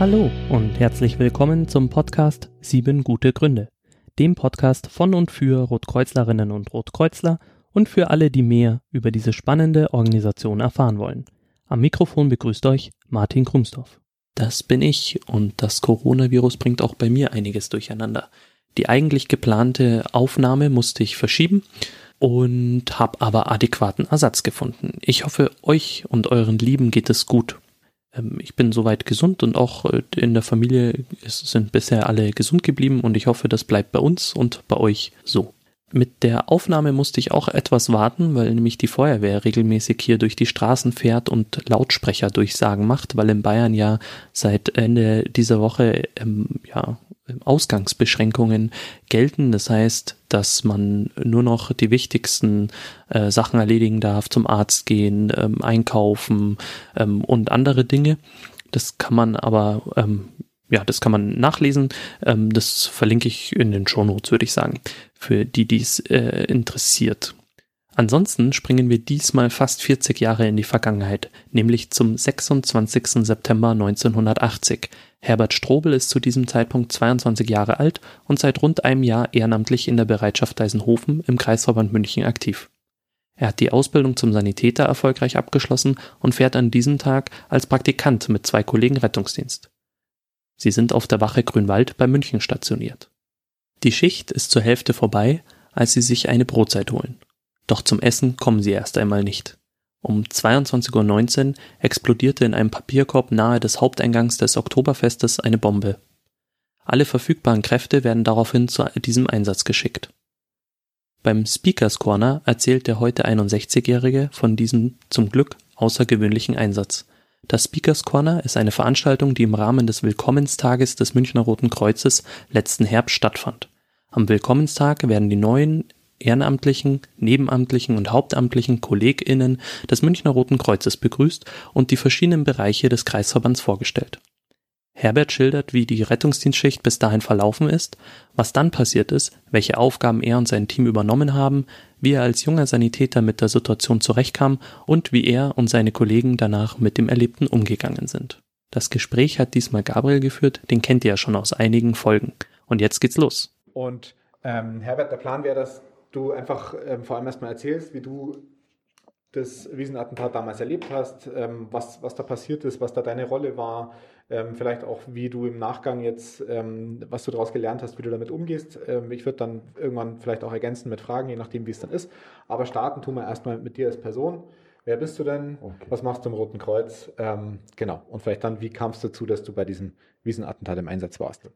Hallo und herzlich willkommen zum Podcast Sieben gute Gründe, dem Podcast von und für Rotkreuzlerinnen und Rotkreuzler und für alle, die mehr über diese spannende Organisation erfahren wollen. Am Mikrofon begrüßt euch Martin Krumsdorf. Das bin ich und das Coronavirus bringt auch bei mir einiges durcheinander. Die eigentlich geplante Aufnahme musste ich verschieben und habe aber adäquaten Ersatz gefunden. Ich hoffe, euch und euren Lieben geht es gut. Ähm, ich bin soweit gesund und auch äh, in der Familie sind bisher alle gesund geblieben und ich hoffe, das bleibt bei uns und bei euch so. Mit der Aufnahme musste ich auch etwas warten, weil nämlich die Feuerwehr regelmäßig hier durch die Straßen fährt und Lautsprecherdurchsagen macht, weil in Bayern ja seit Ende dieser Woche ähm, ja, Ausgangsbeschränkungen gelten. Das heißt, dass man nur noch die wichtigsten äh, Sachen erledigen darf, zum Arzt gehen, ähm, einkaufen ähm, und andere Dinge. Das kann man aber ähm, ja, das kann man nachlesen. Ähm, das verlinke ich in den Shownotes, würde ich sagen, für die, die es äh, interessiert. Ansonsten springen wir diesmal fast 40 Jahre in die Vergangenheit, nämlich zum 26. September 1980. Herbert Strobel ist zu diesem Zeitpunkt 22 Jahre alt und seit rund einem Jahr ehrenamtlich in der Bereitschaft Deisenhofen im Kreisverband München aktiv. Er hat die Ausbildung zum Sanitäter erfolgreich abgeschlossen und fährt an diesem Tag als Praktikant mit zwei Kollegen Rettungsdienst. Sie sind auf der Wache Grünwald bei München stationiert. Die Schicht ist zur Hälfte vorbei, als sie sich eine Brotzeit holen. Doch zum Essen kommen sie erst einmal nicht. Um 22.19 Uhr explodierte in einem Papierkorb nahe des Haupteingangs des Oktoberfestes eine Bombe. Alle verfügbaren Kräfte werden daraufhin zu diesem Einsatz geschickt. Beim Speakers Corner erzählt der heute 61-Jährige von diesem zum Glück außergewöhnlichen Einsatz. Das Speakers Corner ist eine Veranstaltung, die im Rahmen des Willkommenstages des Münchner Roten Kreuzes letzten Herbst stattfand. Am Willkommenstag werden die neuen ehrenamtlichen, nebenamtlichen und hauptamtlichen KollegInnen des Münchner Roten Kreuzes begrüßt und die verschiedenen Bereiche des Kreisverbands vorgestellt. Herbert schildert, wie die Rettungsdienstschicht bis dahin verlaufen ist, was dann passiert ist, welche Aufgaben er und sein Team übernommen haben, wie er als junger Sanitäter mit der Situation zurechtkam und wie er und seine Kollegen danach mit dem Erlebten umgegangen sind. Das Gespräch hat diesmal Gabriel geführt, den kennt ihr ja schon aus einigen Folgen. Und jetzt geht's los. Und ähm, Herbert, der Plan wäre, dass du einfach ähm, vor allem erstmal erzählst, wie du das Wiesenattentat damals erlebt hast, ähm, was, was da passiert ist, was da deine Rolle war, ähm, vielleicht auch, wie du im Nachgang jetzt, ähm, was du daraus gelernt hast, wie du damit umgehst. Ähm, ich würde dann irgendwann vielleicht auch ergänzen mit Fragen, je nachdem, wie es dann ist. Aber starten tun wir erstmal mit dir als Person. Wer bist du denn? Okay. Was machst du im Roten Kreuz? Ähm, genau. Und vielleicht dann, wie kam es dazu, dass du bei diesem Wiesenattentat im Einsatz warst?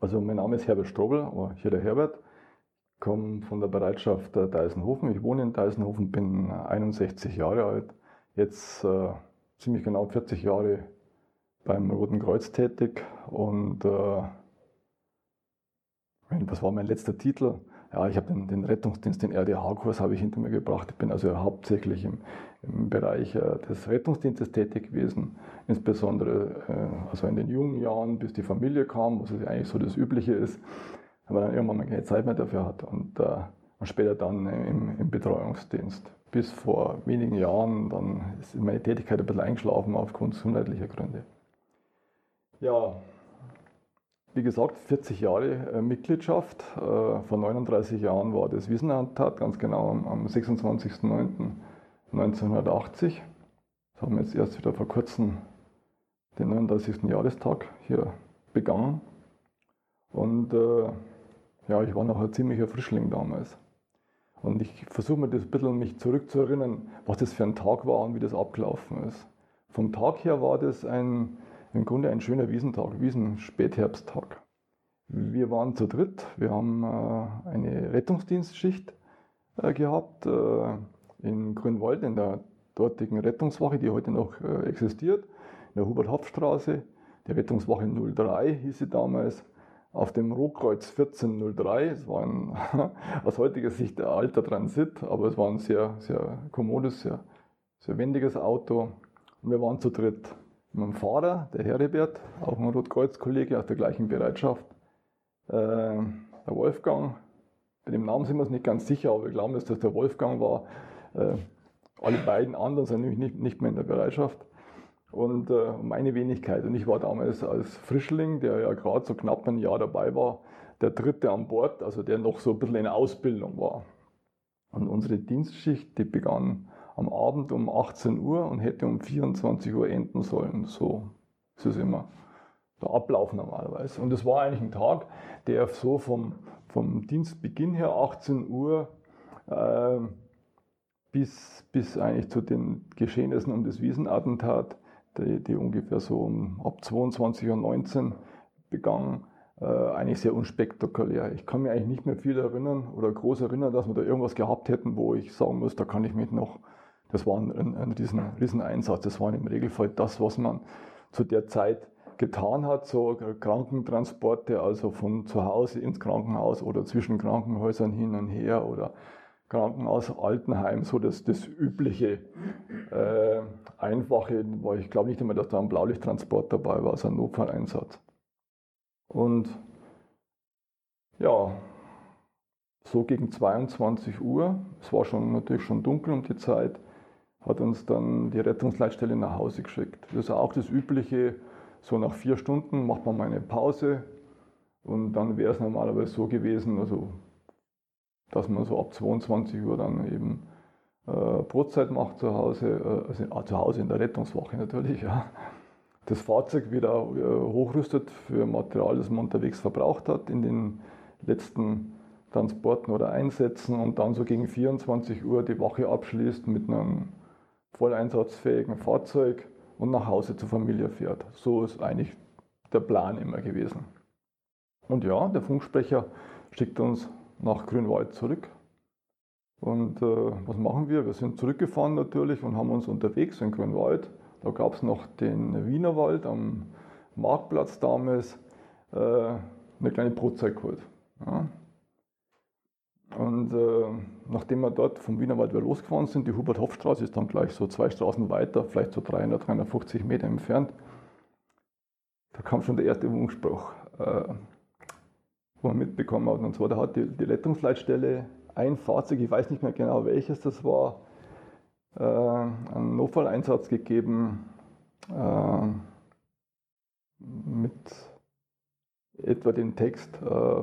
Also mein Name ist Herbert Strobel, hier der Herbert komme von der Bereitschaft Deisenhofen. Ich wohne in Deisenhofen, bin 61 Jahre alt, jetzt äh, ziemlich genau 40 Jahre beim Roten Kreuz tätig und äh, was war mein letzter Titel? Ja, ich habe den, den, Rettungsdienst, den RDH-Kurs habe ich hinter mir gebracht. Ich bin also hauptsächlich im, im Bereich äh, des Rettungsdienstes tätig gewesen, insbesondere äh, also in den jungen Jahren, bis die Familie kam, was eigentlich so das Übliche ist weil dann irgendwann keine Zeit mehr dafür hat und, äh, und später dann im, im, Betreuungsdienst. Bis vor wenigen Jahren, dann ist meine Tätigkeit ein bisschen eingeschlafen aufgrund gesundheitlicher Gründe. Ja, wie gesagt, 40 Jahre äh, Mitgliedschaft. Äh, vor 39 Jahren war das Wiesenattentat, ganz genau am, am 26.09.1980. Das haben wir jetzt erst wieder vor kurzem den 39. Jahrestag hier begangen. Und äh, ja, ich war noch ein ziemlicher Frischling damals. Und ich versuche mir das ein bisschen mich zurückzuerinnern, was das für ein Tag war und wie das abgelaufen ist. Vom Tag her war das ein, im Grunde ein schöner Wiesentag, Wiesen-Spätherbsttag. Wir waren zu dritt, wir haben äh, eine Rettungsdienstschicht äh, gehabt äh, in Grünwald, in der dortigen Rettungswache, die heute noch existiert, in der Hubert-Hopf-Straße. Die Rettungswache 03 hieß sie damals auf dem Rohkreuz 1403. Es war ein, aus heutiger Sicht ein alter Transit, aber es war ein sehr, sehr kommodes, sehr, sehr wendiges Auto. Und wir waren zu dritt. Mit dem Fahrer, der Heribert, auch ein Rotkreuz-Kollege aus der gleichen Bereitschaft. Äh, der Wolfgang, bei dem Namen sind wir uns nicht ganz sicher, aber wir glauben, dass das der Wolfgang war. Äh, alle beiden anderen sind nämlich nicht, nicht mehr in der Bereitschaft. Und äh, meine Wenigkeit. Und ich war damals als Frischling, der ja gerade so knapp ein Jahr dabei war, der dritte an Bord, also der noch so ein bisschen in Ausbildung war. Und unsere Dienstschicht, die begann am Abend um 18 Uhr und hätte um 24 Uhr enden sollen. So ist es immer der Ablauf normalerweise. Und es war eigentlich ein Tag, der so vom, vom Dienstbeginn her 18 Uhr äh, bis, bis eigentlich zu den Geschehnissen um das Wiesenattentat, die, die ungefähr so um, ab 22.19 Uhr begangen, äh, eigentlich sehr unspektakulär. Ich kann mir eigentlich nicht mehr viel erinnern oder groß erinnern, dass wir da irgendwas gehabt hätten, wo ich sagen muss, da kann ich mich noch, das war ein, ein, riesen, riesen. Das war im Regelfall das, was man zu der Zeit getan hat, so Krankentransporte, also von zu Hause ins Krankenhaus oder zwischen Krankenhäusern hin und her oder Krankenhaus, Altenheim, so das, das übliche, äh, einfache, weil ich glaube nicht immer, dass da ein Blaulichttransport dabei war, also ein Notfalleinsatz. Und ja, so gegen 22 Uhr, es war schon natürlich schon dunkel um die Zeit, hat uns dann die Rettungsleitstelle nach Hause geschickt. Das ist auch das übliche, so nach vier Stunden macht man mal eine Pause und dann wäre es normalerweise so gewesen, also dass man so ab 22 Uhr dann eben äh, Brotzeit macht zu Hause, äh, also äh, zu Hause in der Rettungswache natürlich, ja. Das Fahrzeug wieder äh, hochrüstet für Material, das man unterwegs verbraucht hat in den letzten Transporten oder Einsätzen und dann so gegen 24 Uhr die Wache abschließt mit einem voll einsatzfähigen Fahrzeug und nach Hause zur Familie fährt. So ist eigentlich der Plan immer gewesen. Und ja, der Funksprecher schickt uns nach Grünwald zurück. Und äh, was machen wir? Wir sind zurückgefahren natürlich und haben uns unterwegs in Grünwald. Da gab es noch den Wienerwald am Marktplatz damals, äh, eine kleine Brotzeit geholt. Ja. Und äh, nachdem wir dort vom Wienerwald wieder losgefahren sind, die Hubert-Hopf-Straße ist dann gleich so zwei Straßen weiter, vielleicht so 300, 350 Meter entfernt, da kam schon der erste Wunschspruch. Äh, wo man mitbekommen hat. Und zwar, da hat die, die Rettungsleitstelle ein Fahrzeug, ich weiß nicht mehr genau welches das war, äh, einen Notfalleinsatz gegeben äh, mit etwa dem Text äh,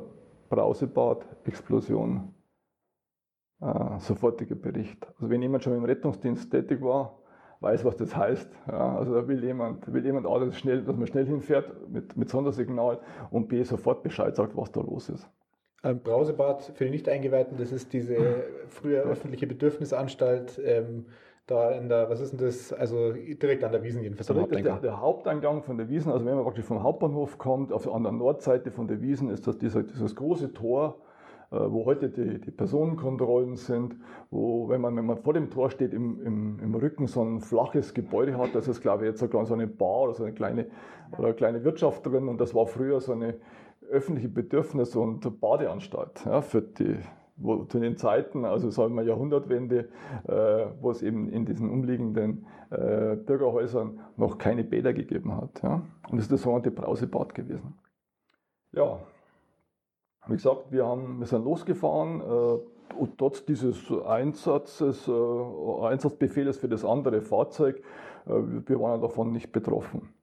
Brausebad, Explosion, äh, sofortiger Bericht. Also wenn jemand schon im Rettungsdienst tätig war, weiß, was das heißt. Ja, also da will jemand, will jemand A, dass, schnell, dass man schnell hinfährt mit, mit Sondersignal und B, sofort Bescheid sagt, was da los ist. Ähm, Brausebad für die Nicht-Eingeweihten, das ist diese frühe öffentliche Bedürfnisanstalt, ähm, da in der, was ist denn das, also direkt an der Wiesen jedenfalls. am Haupteingang. Der, der, Haupteingang von der Wiesen, also wenn man praktisch vom Hauptbahnhof kommt, auf, an der Nordseite von der Wiesen ist das dieser, dieses große Tor, wo heute die, die Personenkontrollen sind, wo, wenn man, wenn man vor dem Tor steht, im, im, im Rücken so ein flaches Gebäude hat, das ist, glaube ich, jetzt so eine Bar oder so eine kleine, oder eine kleine Wirtschaft drin und das war früher so eine öffentliche Bedürfnis- und Badeanstalt ja, für die, wo zu den Zeiten, also sagen wir Jahrhundertwende, äh, wo es eben in diesen umliegenden äh, Bürgerhäusern noch keine Bäder gegeben hat. Ja. Und das ist das sogenannte Brausebad gewesen. Ja, wie gesagt, wir, haben, wir sind losgefahren äh, und trotz dieses Einsatzes, äh, Einsatzbefehles für das andere Fahrzeug, äh, wir waren davon nicht betroffen.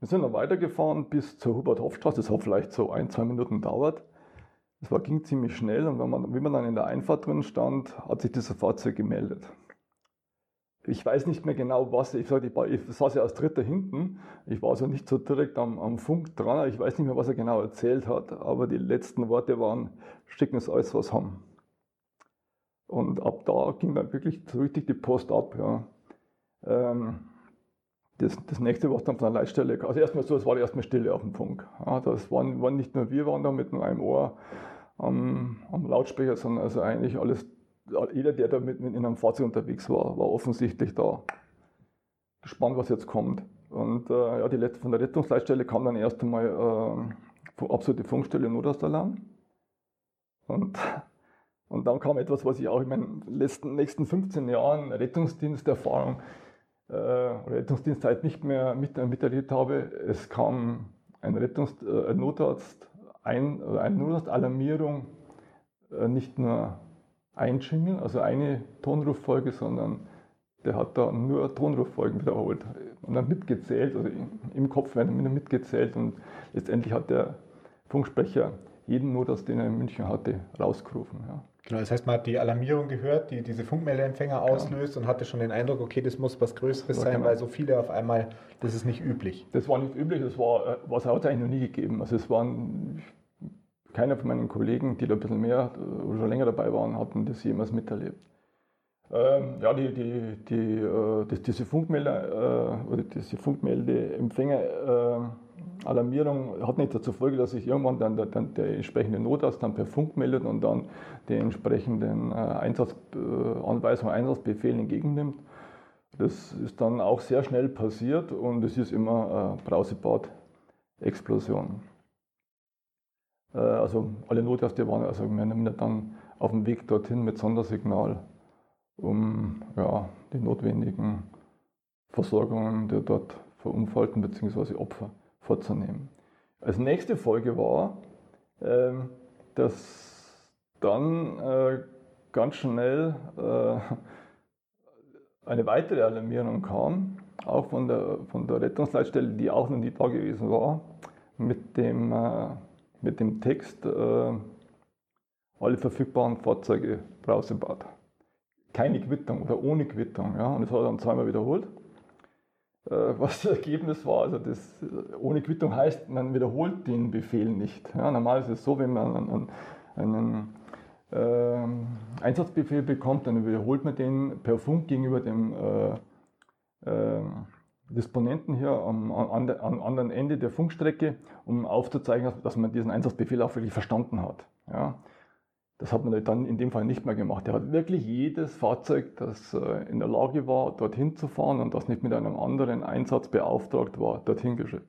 Wir sind dann weitergefahren bis zur Hubert-Hoff-Straße. Das hat vielleicht so ein, zwei Minuten gedauert. Es ging ziemlich schnell und wenn man, wie man dann in der Einfahrt drin stand, hat sich dieses Fahrzeug gemeldet ich weiß nicht mehr genau, was, ich sage, ich, war, ich saß ja als Dritter hinten, ich war also nicht so direkt am, am Funk dran, ich weiß nicht mehr, was er genau erzählt hat, aber die letzten Worte waren, schicken uns alles, was haben. Und ab da ging dann wirklich so richtig die Post ab, ja. Ähm, das, das nächste, was dann von der Leitstelle also erstmal so, es war erstmal Stille auf dem Funk. Ja, das waren, waren nicht nur wir, waren da mit einem Ohr am, am Lautsprecher, sondern also eigentlich alles jeder, der da mit, mit in einem Fahrzeug unterwegs war, war offensichtlich da gespannt, was jetzt kommt. Und äh, ja, die letzte, von der Rettungsleitstelle kam dann erst einmal äh, absolute Funkstelle Notausdalarm. Und, und dann kam etwas, was ich auch in meinen letzten, nächsten 15 Jahren Rettungsdiensterfahrung äh, Rettungsdienstzeit nicht mehr mit, miterlebt habe. Es kam ein, Rettungs-, äh, Notarzt, ein, eine Notarztalarmierung, äh, nicht nur ein Jingle, also eine Tonruffolge, sondern der hat da nur Tonruffolgen wiederholt und dann mitgezählt, also im Kopf werden mitgezählt und letztendlich hat der Funksprecher jeden Notas, den er in München hatte, rausgerufen. Ja. Genau, das heißt, man hat die Alarmierung gehört, die diese Funkmeldeempfänger genau. auslöst und hatte schon den Eindruck, okay, das muss was Größeres ja, sein, genau. weil so viele auf einmal, das ist nicht üblich. Das war nicht üblich, das war, äh, was hat es eigentlich noch nie gegeben. Also es waren, keiner von meinen Kollegen, die da ein bisschen mehr oder schon länger dabei waren, hatten das jemals miterlebt. Ähm, ja, die, die, die, äh, das, diese Funkmelder äh, oder diese Funkmeldeempfänger äh, Alarmierung hat nicht dazu Folge, dass sich irgendwann dann der, dann der entsprechende Notarzt dann per Funk meldet und dann die entsprechenden äh, Einsatzanweisungen, äh, Einsatzbefehle entgegennimmt. Das ist dann auch sehr schnell passiert und es ist immer äh, Brausebad-Explosion. Äh, also alle Notärzte waren also mehr oder dann auf dem Weg dorthin mit Sondersignal, um ja, die notwendigen Versorgungen der dort Verunfallten bzw. Opfer vorzunehmen. Als nächste Folge war, ähm, dass dann äh, ganz schnell äh, eine weitere Alarmierung kam, auch von der, von der Rettungsleitstelle, die auch noch nie da gewesen war, mit dem, mit dem Text, alle verfügbaren Fahrzeuge Brausebad. Keine Quittung oder ohne Quittung. Ja? Und das hat er dann zweimal wiederholt. Äh, was das Ergebnis war. Also das ohne Quittung heißt, man wiederholt den Befehl nicht. Ja, normal ist es so, wenn man einen, einen äh, Einsatzbefehl bekommt, dann wiederholt man den per Funk gegenüber dem äh, äh, Disponenten hier am, am, am, anderen Ende der Funkstrecke, um aufzuzeigen, dass man diesen Einsatzbefehl auch wirklich verstanden hat. Ja. Das hat man dann in dem Fall nicht mehr gemacht. Er hat wirklich jedes Fahrzeug, das äh, in der Lage war, dorthin zu fahren und das nicht mit einem anderen Einsatz beauftragt war, dorthin geschickt.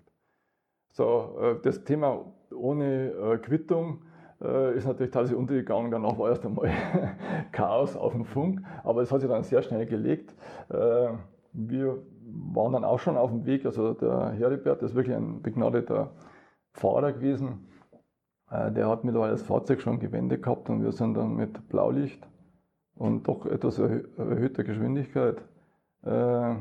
So, äh, das Thema ohne äh, Quittung ist natürlich teilweise untergegangen. Danach war erst einmal Chaos auf dem Funk, aber es hat sich dann sehr schnell gelegt. Wir waren dann auch schon auf dem Weg. Also der Heribert ist wirklich ein begnadeter Fahrer gewesen äh, der hat mittlerweile das Fahrzeug schon gewendet gehabt und wir sind dann mit Blaulicht und doch etwas erhöhter Geschwindigkeit äh,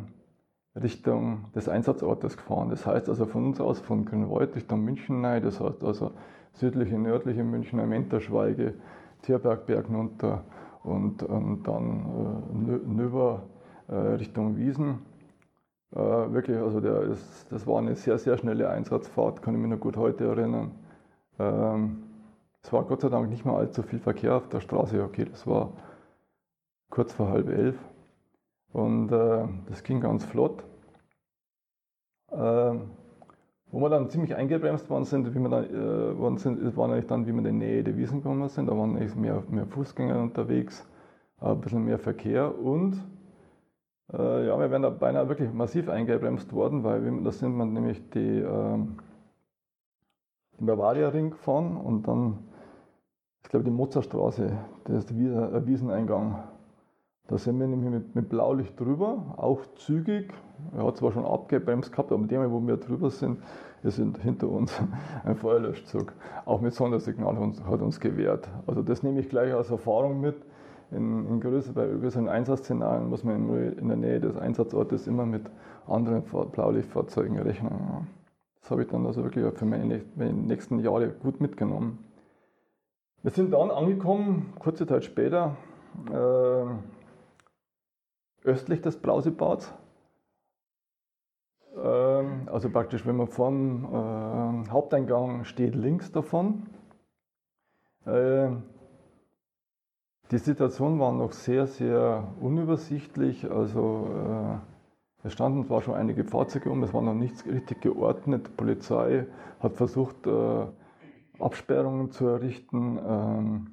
Richtung des Einsatzortes gefahren. Das heißt also von uns aus von Grünwald Richtung München nein, das heißt also südliche, nördliche München, Menterschweige, Tierbergberg runter und, und dann äh, Nöber äh, Richtung Wiesen. Äh, wirklich, also der ist, das war eine sehr, sehr schnelle Einsatzfahrt, kann ich mich noch gut heute erinnern. Ähm, es war Gott sei Dank nicht mehr allzu viel Verkehr auf der Straße. Okay, das war kurz vor halb elf. Und äh, das ging ganz flott. Ähm, wo wir dann ziemlich eingebremst worden sind, wie wir dann, äh, worden sind, war eigentlich dann, wie wir in die Nähe der Wiesen gekommen sind. Da waren mehr, mehr Fußgänger unterwegs, ein bisschen mehr Verkehr und äh, ja, wir wären da beinahe wirklich massiv eingebremst worden, weil da sind wir nämlich die, äh, den Bavaria-Ring gefahren und dann, ich glaube, die Mozartstraße, das ist der Wieseneingang. Da sind wir nämlich mit, mit Blaulicht drüber, auch zügig. Er hat zwar schon abgebremst gehabt, aber dem, wo wir drüber sind, ist hinter uns ein Feuerlöschzug. Auch mit Sondersignal hat uns gewehrt. Also das nehme ich gleich als Erfahrung mit. In, in größer, bei größeren Einsatzszenarien muss man in der Nähe des Einsatzortes immer mit anderen Blaulichtfahrzeugen rechnen. Das habe ich dann also wirklich für meine, meine nächsten Jahre gut mitgenommen. Wir sind dann angekommen, kurze Zeit später, äh, östlich des Brausebads. Äh, also praktisch, wenn man vom äh, Haupteingang steht, links davon. Die Situation war noch sehr, sehr unübersichtlich. Also äh, es standen zwar schon einige Fahrzeuge um, es war noch nichts richtig geordnet. Die Polizei hat versucht, äh, Absperrungen zu errichten. Ähm,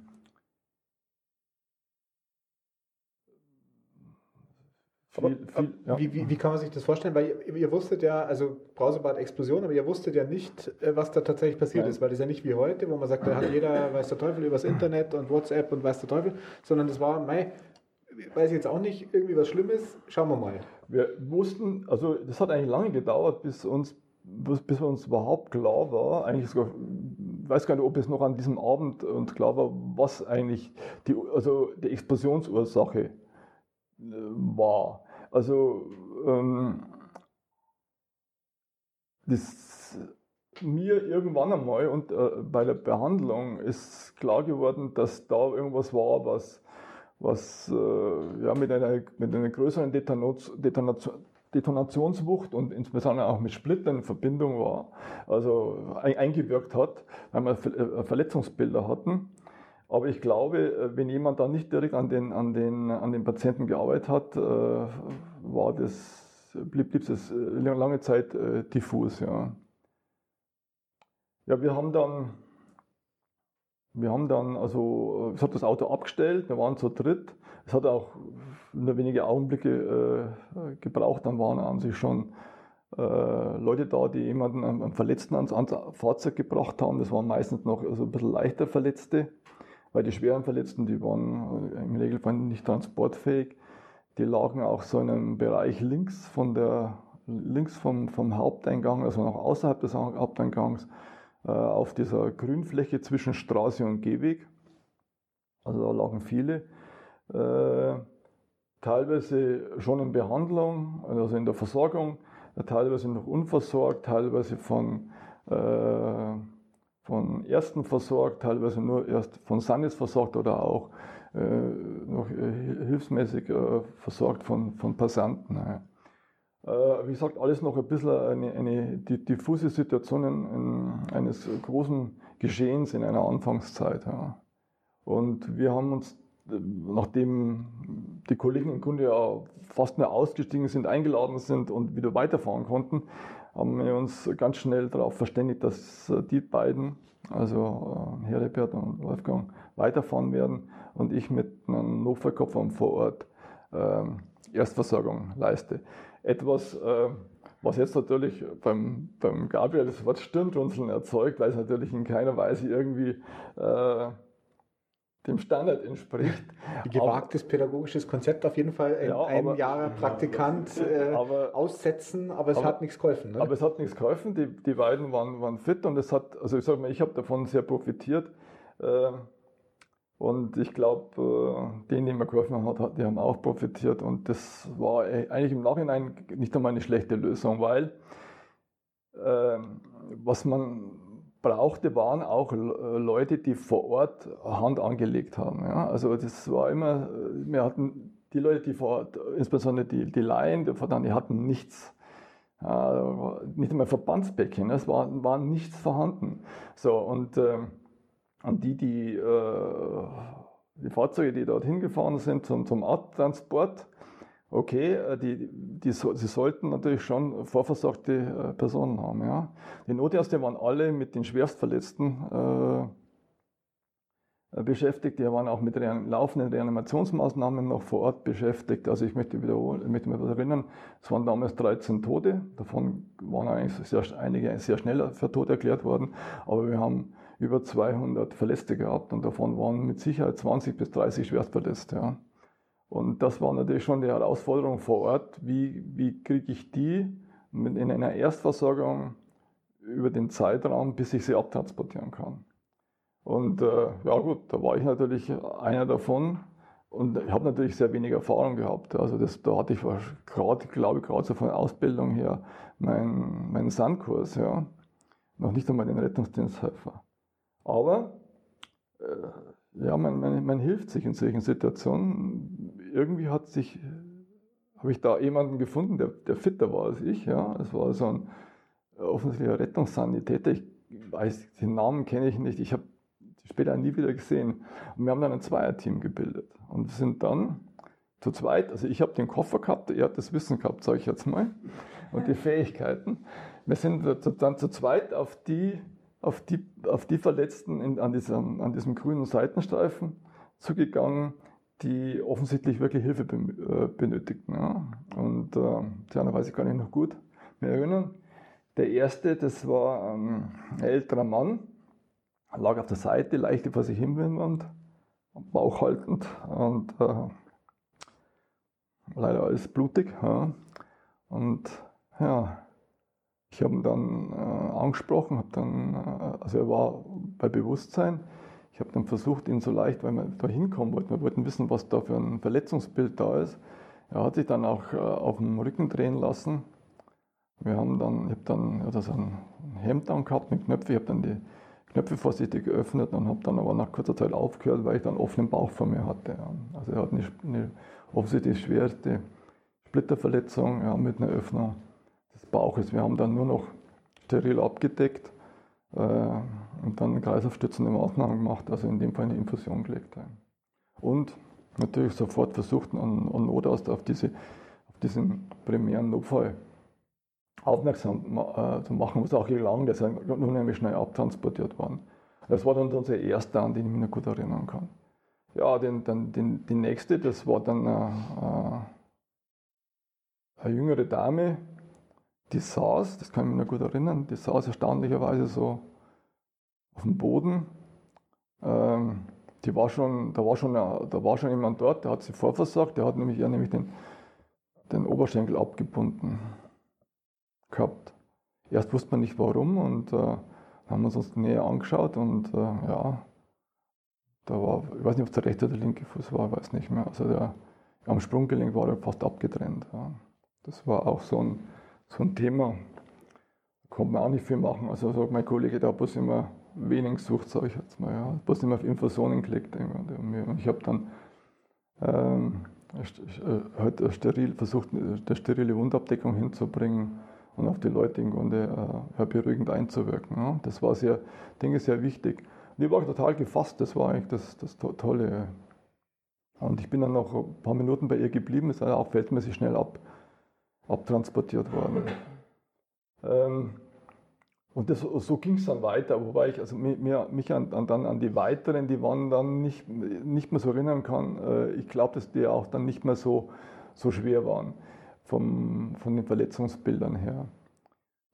Viel, viel, ja. wie, wie, wie, kann man sich das vorstellen? Weil ihr, ihr wusstet ja, also Brausebad Explosion, aber ihr wusstet ja nicht, äh, was da tatsächlich passiert Nein. ist, weil das ist ja nicht wie heute, wo man sagt, da hat jeder weiß der Teufel übers Internet und WhatsApp und weiß der Teufel, sondern das war, mei, weiß ich jetzt auch nicht, irgendwie was Schlimmes, schauen wir mal. Wir wussten, also das hat eigentlich lange gedauert, bis uns bis uns überhaupt klar war, eigentlich sogar weiß gar nicht, ob es noch an diesem Abend und klar war, was eigentlich die, also die Explosionsursache war. Also ähm, das mir irgendwann einmal und äh, bei der Behandlung ist klar geworden, dass da irgendwas war, was, was äh, ja, mit, einer, mit einer größeren Detonation, Detonation, Detonationswucht und insbesondere auch mit Splittern in Verbindung war, also eingewirkt hat, weil wir äh, Verletzungsbilder hatten. Aber ich glaube, äh, wenn jemand da nicht direkt an den, an den, an den Patienten gearbeitet hat, äh, war das, blieb, blieb es lange Zeit diffus. Ja. ja, wir haben dann wir haben dann, also, es hat das Auto abgestellt, wir waren zu dritt. Es hat auch nur wenige Augenblicke äh, gebraucht, dann waren an sich schon äh, Leute da, die jemanden, einen Verletzten ans, ans, Fahrzeug gebracht haben. Das waren meistens noch also ein bisschen leichter Verletzte, weil die schweren Verletzten, die waren äh, im Regelfall nicht transportfähig. Die lagen auch so in einem Bereich links von der, links vom, vom Haupteingang, also noch außerhalb des Haupteingangs äh, auf dieser Grünfläche zwischen Straße und Gehweg. Also da lagen viele. Äh, teilweise schon in Behandlung, also in der Versorgung, teilweise noch unversorgt, teilweise von, von Ersten versorgt, teilweise nur erst von Sanis versorgt oder auch äh, noch äh, hilfsmäßig äh, versorgt von, von Passanten. Ja. Äh, wie gesagt, alles noch ein bisschen eine, eine diffuse Situation in, eines großen Geschehens in einer Anfangszeit. Ja. Und wir haben uns, nachdem die Kollegen im Grunde ja fast nur ausgestiegen sind, eingeladen sind und wieder weiterfahren konnten, haben wir uns ganz schnell darauf verständigt, dass die beiden, also äh, Herbert und Wolfgang, weiterfahren werden und ich mit einem Notfallkopf am Vorort äh, Erstversorgung leiste. Etwas, äh, was jetzt natürlich beim, beim Gabriel das Wort Stirnrunzeln erzeugt, weil es natürlich in keiner Weise irgendwie äh, dem Standard entspricht. Gewagtes aber, pädagogisches Konzept auf jeden Fall. Ein, ja, ein Jahr Praktikant äh, aber, aussetzen, aber es aber, hat nichts geholfen. Ne? Aber es hat nichts geholfen. Die, die beiden waren, waren fit und es hat, also ich sage mal, ich habe davon sehr profitiert. Äh, und ich glaube, äh, denen, die mir geholfen hat, die haben auch profitiert. Und das war eigentlich im Nachhinein nicht einmal eine schlechte Lösung, weil äh, was man brauchte, waren auch Leute, die vor Ort Hand angelegt haben. Ja? Also das war immer, wir hatten die Leute, die vor Ort, insbesondere die, die Laien, die, hatten nichts. Ja, nicht einmal Verbandsbecken, es war, war nichts vorhanden. So, und äh, und die, die, äh, die Fahrzeuge, die dorthin gefahren sind zum, zum Arttransport, okay, äh, die, die, sie sollten natürlich schon vorversorgte äh, Personen haben. Ja. Die Notärzte waren alle mit den Schwerstverletzten äh, beschäftigt. Die waren auch mit rean laufenden Reanimationsmaßnahmen noch vor Ort beschäftigt. Also ich möchte wiederholen, ich möchte mich erinnern, es waren damals 13 Tote. Davon waren eigentlich sehr, einige sehr schnell für tot erklärt worden. Aber wir haben über 200 Verletzte gehabt und davon waren mit Sicherheit 20 bis 30 Schwerstverletzte. Ja. Und das war natürlich schon die Herausforderung vor Ort. Wie, wie kriege ich die in einer Erstversorgung über den Zeitraum, bis ich sie abtransportieren kann? Und äh, ja gut, da war ich natürlich einer davon. Und ich habe natürlich sehr wenig Erfahrung gehabt. Also das, da hatte ich gerade, glaube ich, gerade so von der Ausbildung her meinen mein Sandkurs, ja. Noch nicht einmal den Rettungsdiensthelfer. Aber äh, ja, man, man, man, hilft sich in solchen Situationen. Irgendwie hat sich, habe ich da jemanden gefunden, der, der fitter war als ich. Ja, es war so ein offensichtlicher Rettungssanitäter. Ich weiß, den Namen kenne ich nicht. Ich habe später nie wieder gesehen. Und wir haben dann ein Zweierteam gebildet und sind dann zu zweit, also ich habe den Koffer gehabt, er hat das Wissen gehabt, sage ich jetzt mal, und die Fähigkeiten. Wir sind dann zu zweit auf die auf die, auf die Verletzten in, an, diesem, an diesem grünen Seitenstreifen zugegangen, die offensichtlich wirklich Hilfe äh, benötigten. Ja. Und äh, anderen weiß ich gar nicht noch gut mehr erinnern. Der erste, das war ein älterer Mann, lag auf der Seite, leichte vor sich hinwendend, Bauch haltend und äh, leider alles blutig. Ja. Und ja, Ich habe ihn dann äh, angesprochen, habe dann, äh, also er war bei Bewusstsein. Habe dann versucht, ihn so leicht, weil wir da hinkommen wollten, wir wollten wissen, was da für ein Verletzungsbild da ist. Er hat sich dann auch äh, auf dem Rücken drehen lassen. Wir haben dann, ich habe dann ja, so ein Hemd angehabt mit Knöpfen. Ich habe dann die Knöpfe vorsichtig geöffnet und habe dann aber nach kurzer Zeit aufgehört, weil ich dann offenen Bauch vor mir hatte. Also er hat eine, eine offensichtlich schwerste Splitterverletzung ja, mit einer Öffnung des Bauches. Wir haben dann nur noch steril abgedeckt äh, und dann kreislaufstützende Maßnahmen gemacht, also in dem Fall eine Infusion gelegt. Und natürlich sofort versucht, an, an Notarzt auf, diese, auf diesen primären Notfall aufmerksam äh, zu machen, was auch gelang, der ist unheimlich schnell abtransportiert worden. Das war dann unser erster, an den ich mich noch gut erinnern kann. Ja, den, dann, den, die nächste, das war dann äh, äh, eine jüngere Dame, die saß, das kann ich mich noch gut erinnern, die saß erstaunlicherweise so auf dem Boden. Ähm, die war schon, da, war schon, da war schon jemand dort, der hat sie vorversagt, der hat nämlich, ja, nämlich den, den Oberschenkel abgebunden gehabt. Erst wusste man nicht warum und äh, haben uns das näher angeschaut und äh, ja, da war, ich weiß nicht, ob es der rechte oder der linke Fuß war, weiß nicht mehr. Also der, am Sprunggelenk war er fast abgetrennt. Ja. Das war auch so ein, so ein Thema. Da konnte man auch nicht viel machen. Also sagt mein Kollege, der hat bloß immer wenig gesucht, sage ich jetzt mal. Ja. Bloß immer auf Infusionen gelegt. Und ich habe dann ähm, halt steril, versucht, eine sterile Wundabdeckung hinzubringen und auf die Leute im Grunde äh, beruhigend einzuwirken. Ja. Das war sehr, denke ich, sehr wichtig. Und ich war total gefasst, das war eigentlich das, das Tolle. Und ich bin dann noch ein paar Minuten bei ihr geblieben, ist auch feldmäßig schnell ab, abtransportiert worden. Ähm, und das, so ging es dann weiter, wobei ich also mir, mich an, an, dann an die weiteren, die waren dann nicht, nicht mehr so erinnern kann. Äh, ich glaube, dass die auch dann nicht mehr so, so schwer waren vom, von den Verletzungsbildern her.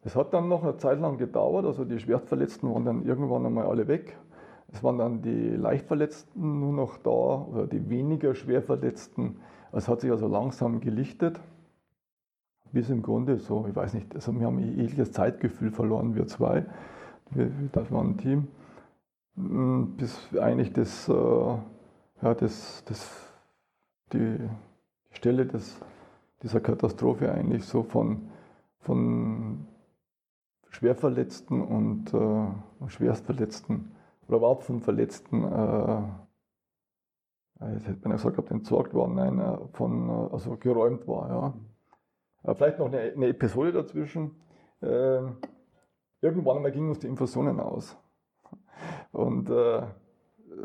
Es hat dann noch eine Zeit lang gedauert, also die Schwerstverletzten waren dann irgendwann einmal alle weg. Es waren dann die Leichtverletzten nur noch da oder die weniger Schwerverletzten. Es hat sich also langsam gelichtet, bis im Grunde so, ich weiß nicht, also wir haben ein ähnliches Zeitgefühl verloren, wir zwei, wir, das war ein Team, mm, bis eigentlich das, äh, ja, das, das, die Stelle des dieser Katastrophe eigentlich so von, von Schwerverletzten und äh, Schwerstverletzten oder überhaupt von Verletzten, äh, jetzt hätte man ja gesagt, entsorgt worden, nein, äh, von, äh, also geräumt war. Ja. Vielleicht noch eine, eine Episode dazwischen. Äh, irgendwann einmal gingen uns die Infusionen aus. Und äh,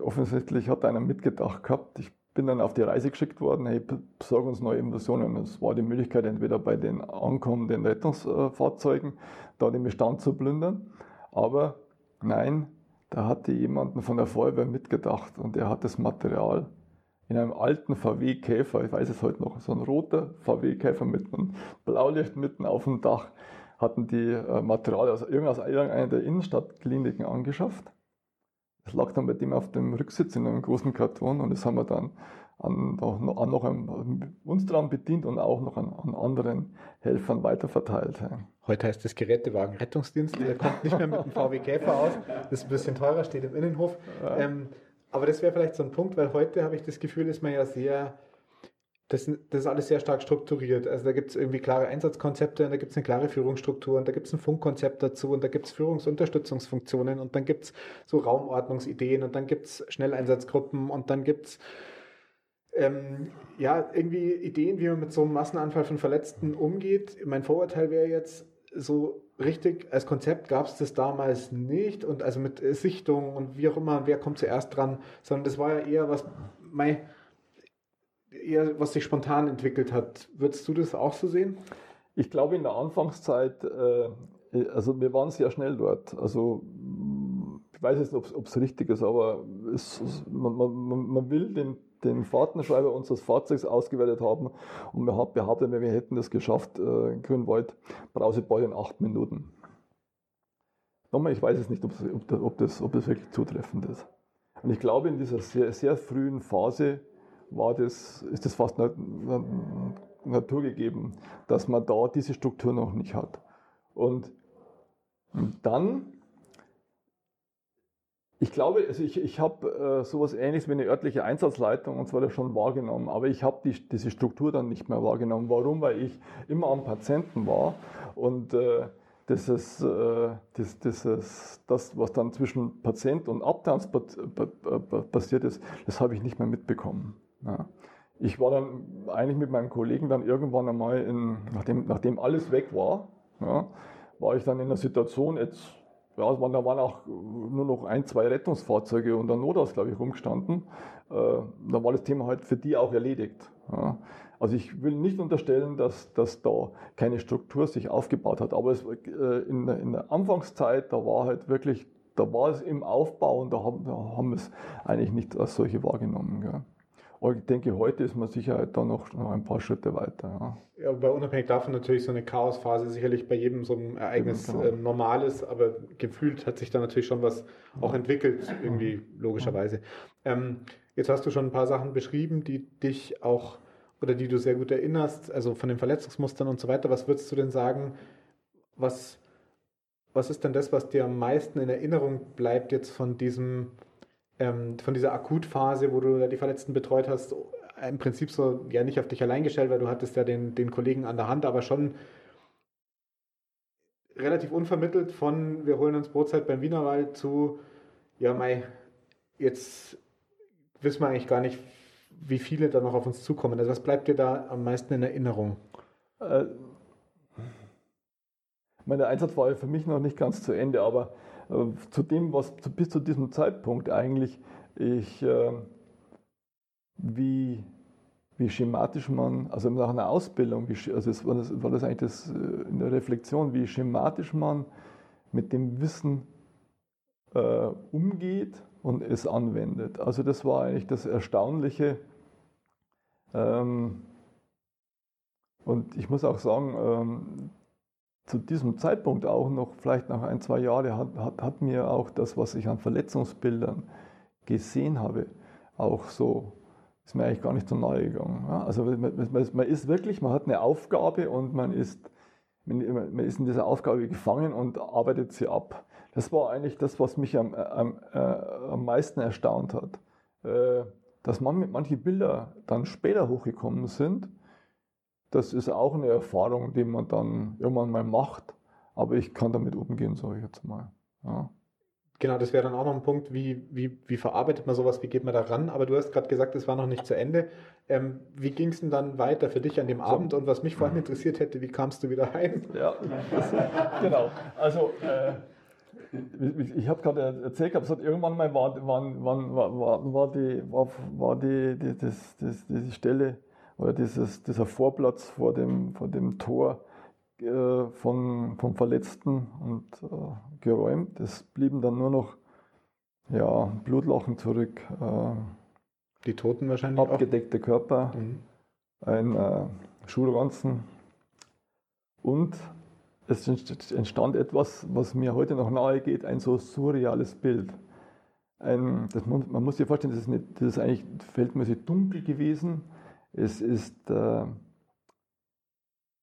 offensichtlich hat einer mitgedacht gehabt, ich bin dann auf die Reise geschickt worden, hey, besorge uns neue Invasionen. Es war die Möglichkeit, entweder bei den ankommenden Rettungsfahrzeugen da den Bestand zu plündern, aber nein, da hatte jemand von der Feuerwehr mitgedacht und er hat das Material in einem alten VW Käfer, ich weiß es heute noch, so ein roter VW Käfer mit einem Blaulicht mitten auf dem Dach, hatten die äh, Material aus irgendeiner der Innenstadtkliniken angeschafft es lag dann bei dem auf dem Rücksitz in einem großen Karton und das haben wir dann an, an noch einem, uns daran bedient und auch noch an, an anderen Helfern weiterverteilt. Heute heißt es Gerätewagen Rettungsdienst, der kommt nicht mehr mit dem VW Käfer aus, das ist ein bisschen teurer, steht im Innenhof. Ähm, aber das wäre vielleicht so ein Punkt, weil heute habe ich das Gefühl, ist man ja sehr das, das ist alles sehr stark strukturiert. Also da gibt es irgendwie klare Einsatzkonzepte und da gibt es eine klare Führungsstruktur und da gibt es ein Funkkonzept dazu und da gibt es Führungsunterstützungsfunktionen und dann gibt es so Raumordnungsideen und dann gibt es Schnelleinsatzgruppen und dann gibt es ähm, ja, irgendwie Ideen, wie man mit so einem Massenanfall von Verletzten umgeht. Mein Vorurteil wäre jetzt, so richtig als Konzept gab es das damals nicht und also mit Sichtung und wie auch immer, wer kommt zuerst dran, sondern das war ja eher was, mein, eher, was sich spontan entwickelt hat. Würdest du das auch so sehen? Ich glaube, in der Anfangszeit, äh, also wir waren sehr schnell dort. Also ich weiß jetzt nicht, ob es richtig ist, aber es, man, man, man, will den, den Fahrtenschreiber unseres Fahrzeugs ausgewertet haben und wir haben behauptet, wir hätten das geschafft, äh, Grünwald, Brauseball in acht Minuten. Nochmal, ich weiß es nicht, ob, ob, das, ob das wirklich zutreffend ist. Und ich glaube, in dieser sehr, sehr frühen Phase war das, ist das fast naturgegeben, dass man da diese Struktur noch nicht hat. Und dann, ich glaube, also ich, ich habe äh, sowas ähnliches wie eine örtliche Einsatzleitung und zwar schon wahrgenommen, aber ich habe die, diese Struktur dann nicht mehr wahrgenommen. Warum? Weil ich immer am Patienten war und äh, das, ist, äh, das, das, ist, das, was dann zwischen Patient und Abtanz passiert ist, das habe ich nicht mehr mitbekommen. Ja. Ich war dann eigentlich mit meinem Kollegen dann irgendwann einmal, in, nachdem, nachdem alles weg war, ja, war ich dann in der Situation, jetzt, ja, da waren auch nur noch ein, zwei Rettungsfahrzeuge und ein Notaus, glaube ich, rumgestanden. Äh, da war das Thema halt für die auch erledigt. Ja. Also ich will nicht unterstellen, dass, dass da keine Struktur sich aufgebaut hat, aber es, äh, in, der, in der Anfangszeit, da war halt wirklich, da war es im Aufbau und da haben, da haben wir es eigentlich nicht als solche wahrgenommen. Gell. Aber ich denke, heute ist man sicher da noch, noch ein paar Schritte weiter. Ja. ja, aber unabhängig davon natürlich so eine Chaosphase sicherlich bei jedem so ein Ereignis genau. äh, normal ist, aber gefühlt hat sich da natürlich schon was auch entwickelt, irgendwie logischerweise. Ähm, jetzt hast du schon ein paar Sachen beschrieben, die dich auch oder die du sehr gut erinnerst, also von den Verletzungsmustern und so weiter. Was würdest du denn sagen, was, was ist denn das, was dir am meisten in Erinnerung bleibt jetzt von diesem ähm, von dieser Akutphase, wo du die Verletzten betreut hast, im Prinzip so, ja nicht auf dich allein gestellt, weil du hattest ja den, den Kollegen an der Hand, aber schon relativ unvermittelt von wir holen uns Brotzeit beim Wienerwald zu, ja mei, jetzt wissen wir eigentlich gar nicht, wie viele da noch auf uns zukommen. Also was bleibt dir da am meisten in Erinnerung? Äh, meine Einsatz war für mich noch nicht ganz zu Ende, aber zu dem, was bis zu diesem Zeitpunkt eigentlich ich, äh, wie, wie schematisch man, also nach einer Ausbildung, wie, also es war, das, war das eigentlich das, äh, in der Reflexion, wie schematisch man mit dem Wissen äh, umgeht und es anwendet. Also das war eigentlich das Erstaunliche. Ähm, und ich muss auch sagen, ähm, zu diesem Zeitpunkt auch noch, vielleicht nach ein, zwei Jahren, hat, hat, hat mir auch das, was ich an Verletzungsbildern gesehen habe, auch so, ist mir eigentlich gar nicht so nahe gegangen. Ja, also man, man, ist wirklich, man hat eine Aufgabe und man ist, man ist in dieser Aufgabe gefangen und arbeitet sie ab. Das war eigentlich das, was mich am, am, äh, am meisten erstaunt hat. Äh, dass man, manche Bilder dann später hochgekommen sind, das ist auch eine Erfahrung, die man dann irgendwann mal macht. Aber ich kann damit umgehen, sage ich jetzt mal. Ja. Genau, das wäre dann auch noch ein Punkt, wie, wie, wie verarbeitet man sowas, wie geht man da ran? Aber du hast gerade gesagt, es war noch nicht zu Ende. Ähm, wie ging es denn dann weiter für dich an dem Abend? Und was mich vor allem interessiert hätte, wie kamst du wieder heim? Ja, das, genau. Also, äh, ich, ich habe gerade erzählt, es hat irgendwann mal war, war, war, war, war die, war, war die, die, das, das, diese Stelle, oder dieses, dieser Vorplatz vor dem, vor dem Tor äh, von, vom Verletzten und äh, geräumt. Es blieben dann nur noch ja, Blutlachen zurück. Äh, Die Toten wahrscheinlich Abgedeckte auch? Körper, mhm. ein äh, Schulranzen und es entstand etwas, was mir heute noch nahe geht, ein so surreales Bild. Ein, das, man muss sich vorstellen, das ist, nicht, das ist eigentlich verhältnismäßig dunkel gewesen es ist, äh,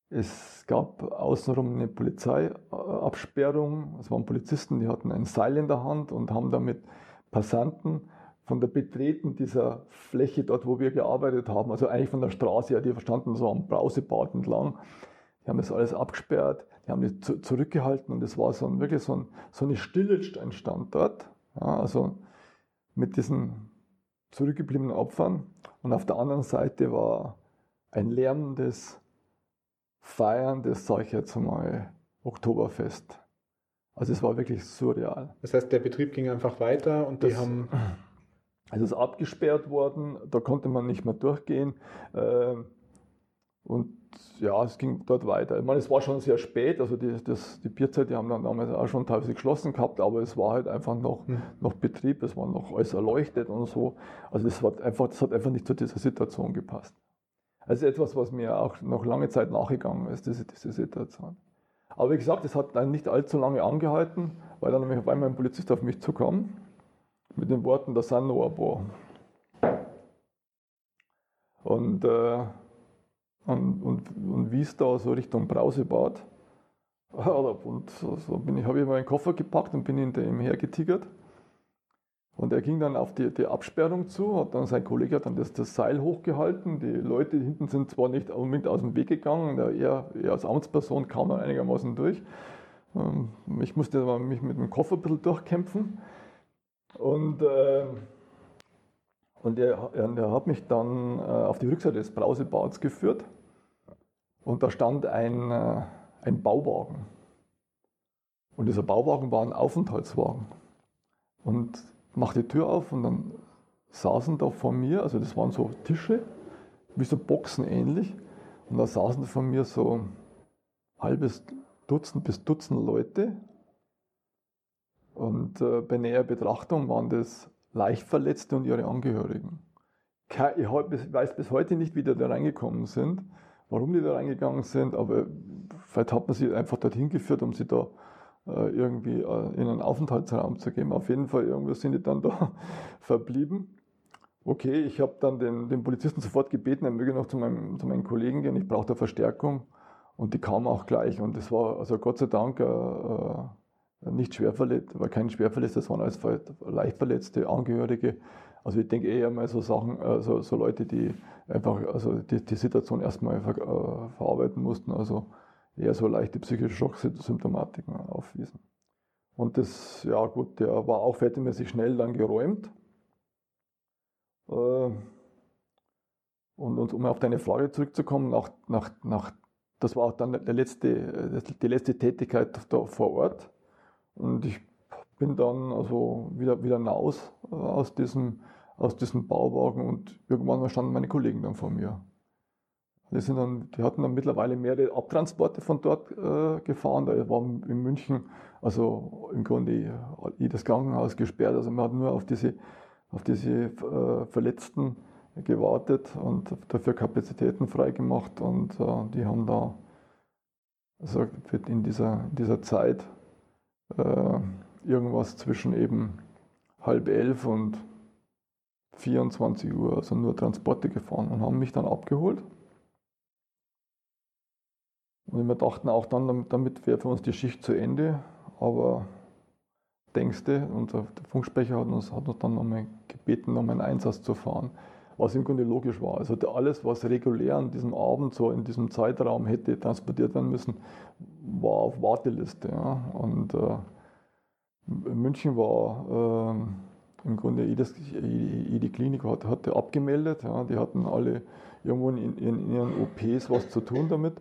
es gab außenrum eine Polizeiabsperrung. Es waren Polizisten, die hatten ein Seil in der Hand und haben damit Passanten von der Betreten dieser Fläche dort, wo wir gearbeitet haben, also eigentlich von der Straße, die verstanden so am Brausebad entlang. Die haben das alles abgesperrt, die haben die zu, zurückgehalten und es war so ein, wirklich so, ein, so eine Stille entstand dort. Ja, also mit diesen zurückgebliebenen Opfern. Und auf der anderen Seite war ein lärmendes, feierndes, sag ich jetzt mal, Oktoberfest. Also es war wirklich surreal. Das heißt, der Betrieb ging einfach weiter und die das, haben. Also es ist abgesperrt worden, da konnte man nicht mehr durchgehen. Äh, und ja, es ging dort weiter. Ich meine, es war schon sehr spät, also die, das, die Bierzeit, die haben dann damals auch schon teilweise geschlossen gehabt, aber es war halt einfach noch, hm. noch Betrieb, es war noch alles erleuchtet und so. Also das, war einfach, das hat einfach nicht zu dieser Situation gepasst. Also etwas, was mir auch noch lange Zeit nachgegangen ist, diese, diese Situation. Aber wie gesagt, es hat dann nicht allzu lange angehalten, weil dann nämlich auf einmal ein Polizist auf mich zukam, mit den Worten, da sind noch ein paar. Und äh, und, und, und wies da so Richtung Brausebad. Und so, so bin ich, habe ich meinen Koffer gepackt und bin hinter ihm hergetigert. Und er ging dann auf die, die Absperrung zu, hat dann sein Kollege hat dann das, das Seil hochgehalten. Die Leute hinten sind zwar nicht unbedingt aus dem Weg gegangen, er, er als Amtsperson kam dann einigermaßen durch. Ähm, ich musste mich mit dem Koffer ein bisschen durchkämpfen. Und, äh, und er, er, hat mich dann äh, auf die Rückseite des Brausebads geführt. Und da stand ein, äh, ein Bauwagen. Und dieser Bauwagen war ein Aufenthaltswagen. Und machte die Tür auf und dann saßen da vor mir, also das waren so Tische, wie so Boxen ähnlich. Und da saßen vor mir so halbes Dutzend bis Dutzend Leute. Und äh, bei näher Betrachtung waren das Leichtverletzte und ihre Angehörigen. Ich weiß bis heute nicht, wie die da reingekommen sind, warum die da reingegangen sind, aber vielleicht hat man sie einfach dorthin geführt, um sie da äh, irgendwie äh, in einen Aufenthaltsraum zu geben. Auf jeden Fall irgendwie sind die dann da verblieben. Okay, ich habe dann den, den Polizisten sofort gebeten, er möge noch zu meinem, zu meinen Kollegen gehen, ich brauche da Verstärkung. Und die kam auch gleich. Und das war also Gott sei Dank äh, äh nicht schwer verletzt, war kein Schwerverletzter, waren alles leicht verletzte Angehörige. Also ich denke eher mal so Sachen, äh, so, Leute, die einfach also die, die Situation erstmal ver, äh, verarbeiten mussten. Also eher so leichte psychische Schocksymptomatiken aufwiesen. Und das, ja gut, der war auch wertemäßig schnell dann geräumt. Äh, und, und um auf deine Frage zurückzukommen, nach, nach, nach, das war auch dann der letzte, die letzte Tätigkeit da vor Ort. Und ich bin dann also wieder, wieder hinaus äh, aus diesem, aus diesem Bauwagen und irgendwann standen meine Kollegen dann vor mir. Die, sind dann, die hatten dann mittlerweile mehrere Abtransporte von dort äh, gefahren. Da war in München, also im Grunde jedes Krankenhaus gesperrt. Also man hat nur auf diese, auf diese äh, Verletzten gewartet und dafür Kapazitäten freigemacht. Und äh, die haben da also in dieser, in dieser Zeit äh, irgendwas zwischen eben halb elf und 24 Uhr, also nur Transporte gefahren und haben mich dann abgeholt. Und wir dachten auch dann, damit wäre für uns die Schicht zu Ende. Aber denkste, unser Funksprecher hat uns, hat uns dann nochmal gebeten, nochmal einen Einsatz zu fahren. Was im Grunde logisch war. Also alles, was regulär an diesem Abend, so in diesem Zeitraum hätte transportiert werden müssen, war auf Warteliste. Ja. Und äh, München war äh, im Grunde jedes, jede Klinik hat, hatte abgemeldet. Ja. Die hatten alle irgendwo in, in ihren OPs was zu tun damit.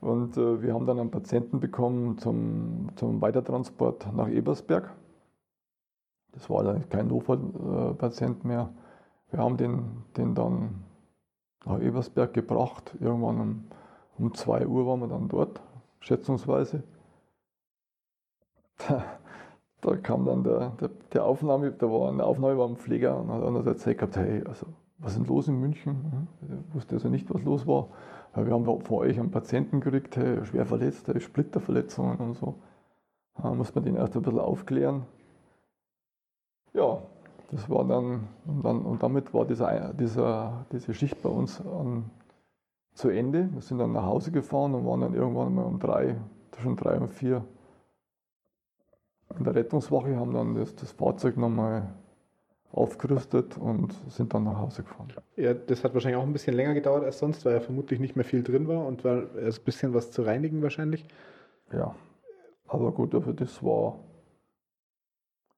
Und äh, wir haben dann einen Patienten bekommen zum, zum Weitertransport nach Ebersberg. Das war eigentlich kein Notfallpatient mehr. Wir haben den, den dann nach Ebersberg gebracht. Irgendwann um, um 2 Uhr waren wir dann dort, schätzungsweise. Da, da kam dann der, der, der, Aufnahme, da war eine Aufnahme beim Pfleger und hat uns erzählt gehabt, hey, also was ist denn los in München? Ich wusste also nicht, was los war. Wir haben von euch einen Patienten gekriegt, hey, schwer verletzt, hey, Splitterverletzungen und so. Da muss man den erst ein bisschen aufklären. Ja, das war dann, und, dann, und damit war dieser, dieser, diese Schicht bei uns an, zu Ende. Wir sind dann nach Hause gefahren und waren dann irgendwann mal um drei, zwischen drei und vier in der Rettungswache, haben dann das, das Fahrzeug nochmal aufgerüstet und sind dann nach Hause gefahren. Ja, das hat wahrscheinlich auch ein bisschen länger gedauert als sonst, weil ja vermutlich nicht mehr viel drin war und war ein bisschen was zu reinigen wahrscheinlich. Ja, aber gut, also das war,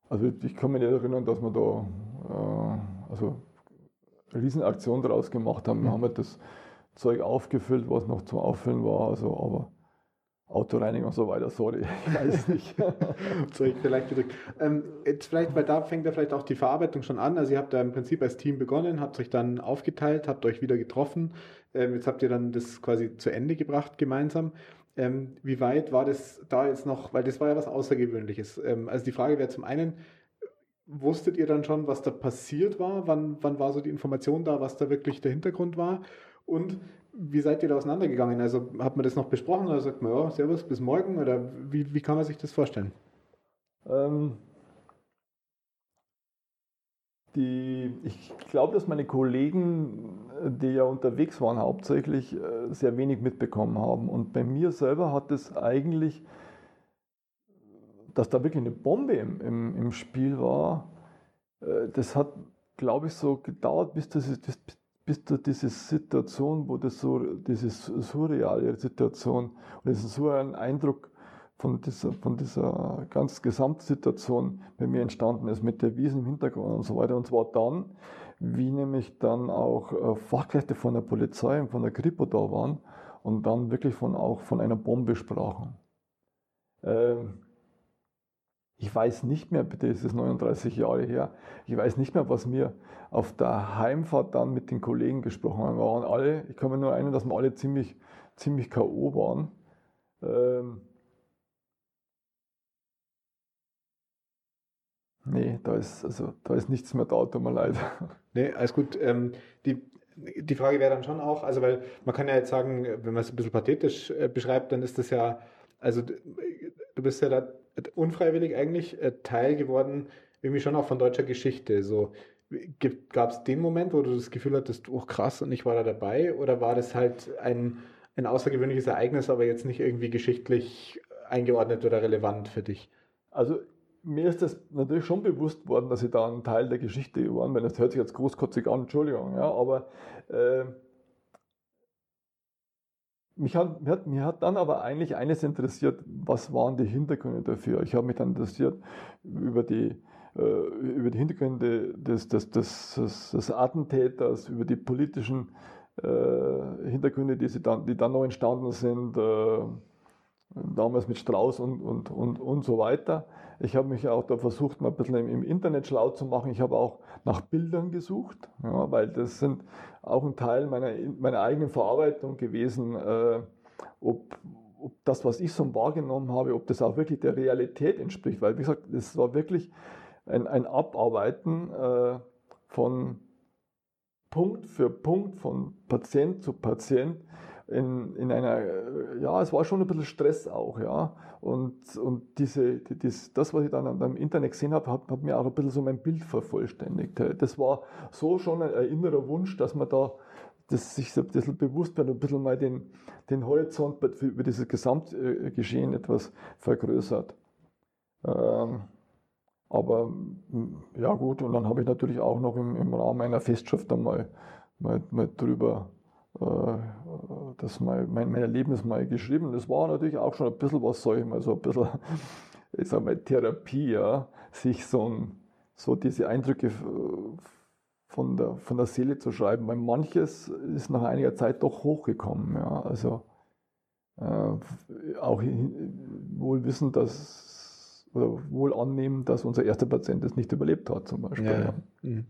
also ich kann mich nicht erinnern, dass wir da äh, also eine Riesenaktion daraus gemacht haben. Wir haben halt das Zeug aufgefüllt, was noch zum Auffüllen war, also aber Autoreinigung und so weiter, sorry, ich weiß nicht. Zeug vielleicht gedrückt. Ähm, jetzt vielleicht, weil da fängt ja vielleicht auch die Verarbeitung schon an. Also ihr habt da im Prinzip als Team begonnen, habt euch dann aufgeteilt, habt euch wieder getroffen. Ähm, jetzt habt ihr dann das quasi zu Ende gebracht gemeinsam. Ähm, wie weit war das da jetzt noch, weil das war ja was Außergewöhnliches. Ähm, also die Frage wäre zum einen, wusstet ihr dann schon, was da passiert war? Wann, wann war so die Information da, was da wirklich der Hintergrund war? Und wie seid ihr da auseinandergegangen? Also hat man das noch besprochen oder sagt man, ja, servus, bis morgen? Oder wie, wie kann man sich das vorstellen? Ähm, die, ich glaube, dass meine Kollegen die ja unterwegs waren, hauptsächlich äh, sehr wenig mitbekommen haben. Und bei mir selber hat es eigentlich, dass da wirklich eine Bombe im, im, im Spiel war, äh, das hat, glaube ich, so gedauert, bis, das, bis, bis zu dieser Situation, wo das so, diese surreale Situation und diesen surrealen Eindruck von dieser, von dieser ganz Gesamtsituation bei mir entstanden ist, mit der Wiesen im Hintergrund und so weiter. Und zwar dann, wie nämlich dann auch äh, Fachkräfte von der Polizei und von der Kripo da waren und dann wirklich von, auch von einer Bombe sprachen. Ähm, ich weiß nicht mehr, bitte ist es 39 Jahre her, ich weiß nicht mehr, was wir auf der Heimfahrt dann mit den Kollegen gesprochen haben. Wir waren alle, ich kann mir nur erinnern, dass wir alle ziemlich, ziemlich K.O. waren. Ähm, Nee, da ist, also, da ist nichts mehr da, tut mir leid. Nee, alles gut. Ähm, die, die Frage wäre dann schon auch, also weil man kann ja jetzt sagen, wenn man es ein bisschen pathetisch äh, beschreibt, dann ist das ja, also du bist ja da unfreiwillig eigentlich äh, Teil geworden, irgendwie schon auch von deutscher Geschichte. So gab es den Moment, wo du das Gefühl hattest, oh krass, und ich war da dabei, oder war das halt ein, ein außergewöhnliches Ereignis, aber jetzt nicht irgendwie geschichtlich eingeordnet oder relevant für dich? Also mir ist das natürlich schon bewusst worden, dass ich da ein Teil der Geschichte war, weil das hört sich jetzt großkotzig an, Entschuldigung, ja, aber äh, mich hat, mich, hat, mich hat dann aber eigentlich eines interessiert, was waren die Hintergründe dafür? Ich habe mich dann interessiert über die, äh, über die Hintergründe des, des, des, des, des Attentäters, über die politischen äh, Hintergründe, die, sie dann, die dann noch entstanden sind. Damals mit Strauß und, und, und, und so weiter. Ich habe mich auch da versucht, mal ein bisschen im, Internet schlau zu machen. Ich habe auch nach Bildern gesucht, ja, weil das sind auch ein Teil meiner, meiner eigenen Verarbeitung gewesen, äh, ob, ob das, was ich so wahrgenommen habe, ob das auch wirklich der Realität entspricht. Weil, wie gesagt, es war wirklich ein, ein Abarbeiten äh, von Punkt für Punkt, von Patient zu Patient in, in einer, ja, es war schon ein bisschen Stress auch, ja. Und, und diese, das, das, was ich dann im Internet gesehen habe, hat, hat mir auch ein bisschen so mein Bild vervollständigt. Das war so schon ein, ein innerer Wunsch, dass man da dass sich so ein bisschen bewusst wird, ein bisschen mal den, den Horizont über dieses Gesamtgeschehen etwas vergrößert. Ähm, aber ja gut, und dann habe ich natürlich auch noch im, im Rahmen einer Festschrift einmal mal, mal drüber äh, das mal, mein, mein Erlebnis mal geschrieben. Das war natürlich auch schon ein bisschen was, sag ich mal, so ein bisschen, ich sag mal, Therapie, ja, sich so, ein, so diese Eindrücke von der, von der Seele zu schreiben, weil manches ist nach einiger Zeit doch hochgekommen, ja, also äh, auch wohl wissen, dass, oder wohl annehmen, dass unser erster Patient es nicht überlebt hat, zum Beispiel. Ja, ja. Mhm.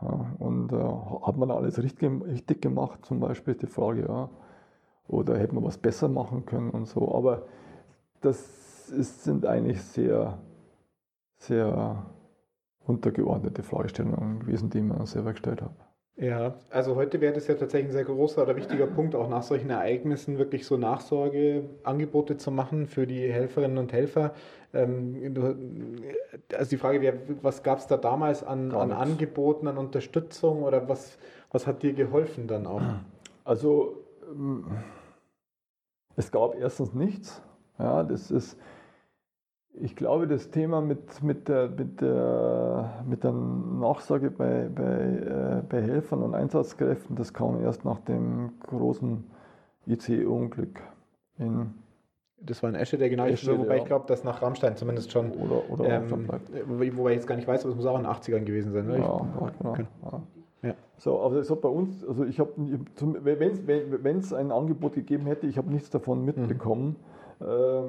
Ja, und äh, hat man alles richtig, gemacht, zum Beispiel ist die Frage, ja. Oder hätte man was besser machen können und so. Aber das ist, sind eigentlich sehr, sehr untergeordnete Fragestellungen gewesen, die mir selber gestellt habe. Ja, also heute wäre das ja tatsächlich ein sehr großer oder wichtiger Punkt, auch nach solchen Ereignissen wirklich so Nachsorgeangebote zu machen für die Helferinnen und Helfer. Ähm, also die Frage wäre, was gab es da damals an, an Angeboten, an Unterstützung oder was, was hat dir geholfen dann auch? Also ähm, es gab erstens nichts. Ja, das ist ich glaube, das Thema mit, mit, der, mit, der, mit der Nachsorge bei, bei, äh, bei Helfern und Einsatzkräften, das kam erst nach dem großen IC-Unglück in das war in Esche, der genau Esche, wobei ja. ich glaube, dass nach Rammstein zumindest schon. Oder, oder ähm, wobei ich jetzt gar nicht weiß, aber es muss auch in den 80ern gewesen sein. Ne? Ja, ich, genau. Ja. Ja. So, aber also bei uns, also ich habe, wenn es ein Angebot gegeben hätte, ich habe nichts davon mitbekommen. Mhm. Äh,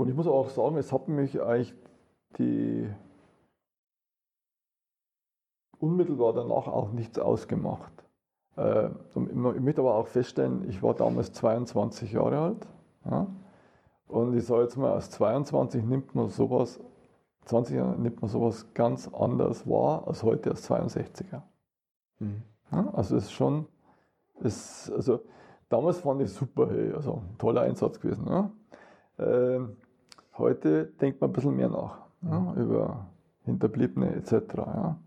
und ich muss auch sagen, es hat mich eigentlich die unmittelbar danach auch nichts ausgemacht. Äh, ich möchte aber auch feststellen, ich war damals 22 Jahre alt. Ja? Und ich sage jetzt mal, als 22 nimmt man sowas, 20 Jahre nimmt man sowas ganz anders wahr als heute als 62er. Mhm. Ja? Also es ist schon, es, also damals fand ich super, hey, also toller Einsatz gewesen. Ja? Ähm, heute denkt man ein bisschen mehr nach ja, über Hinterbliebene etc. Ja.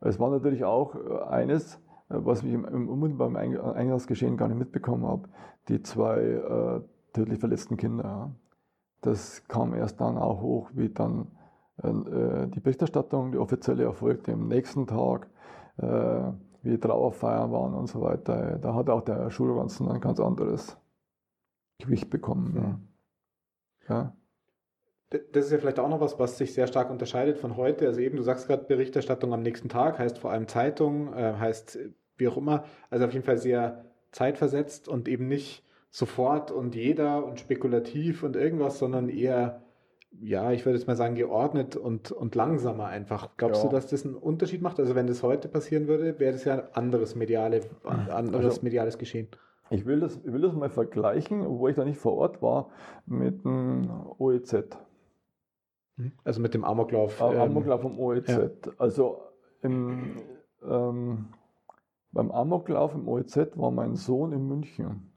Es war natürlich auch äh, eines, äh, was ich im, im unmittelbaren Eingangsgeschehen gar nicht mitbekommen habe, die zwei äh, tödlich verletzten Kinder. Das kam erst dann auch hoch, wie dann äh, die Berichterstattung, die offizielle erfolgte am nächsten Tag, äh, wie Trauerfeiern waren und so weiter. Da hat auch der Schulranzen ein ganz anderes Gewicht bekommen. Ja. ja. Das ist ja vielleicht auch noch was, was sich sehr stark unterscheidet von heute. Also eben, du sagst gerade Berichterstattung am nächsten Tag, heißt vor allem Zeitung, äh, heißt wie auch immer. Also auf jeden Fall sehr zeitversetzt und eben nicht sofort und jeder und spekulativ und irgendwas, sondern eher, ja, ich würde jetzt mal sagen, geordnet und, und langsamer einfach. Glaubst ja. du, dass das einen Unterschied macht? Also wenn das heute passieren würde, wäre das ja ein anderes mediale, anderes also, mediales Geschehen. Ich will, das, ich will das mal vergleichen, obwohl ich da nicht vor Ort war, mit dem OEZ. Hm? Also mit dem Amoklauf. Ähm, Amoklauf vom OEZ. Ja. Also im, ähm, beim Amoklauf im OEZ war mein Sohn in München.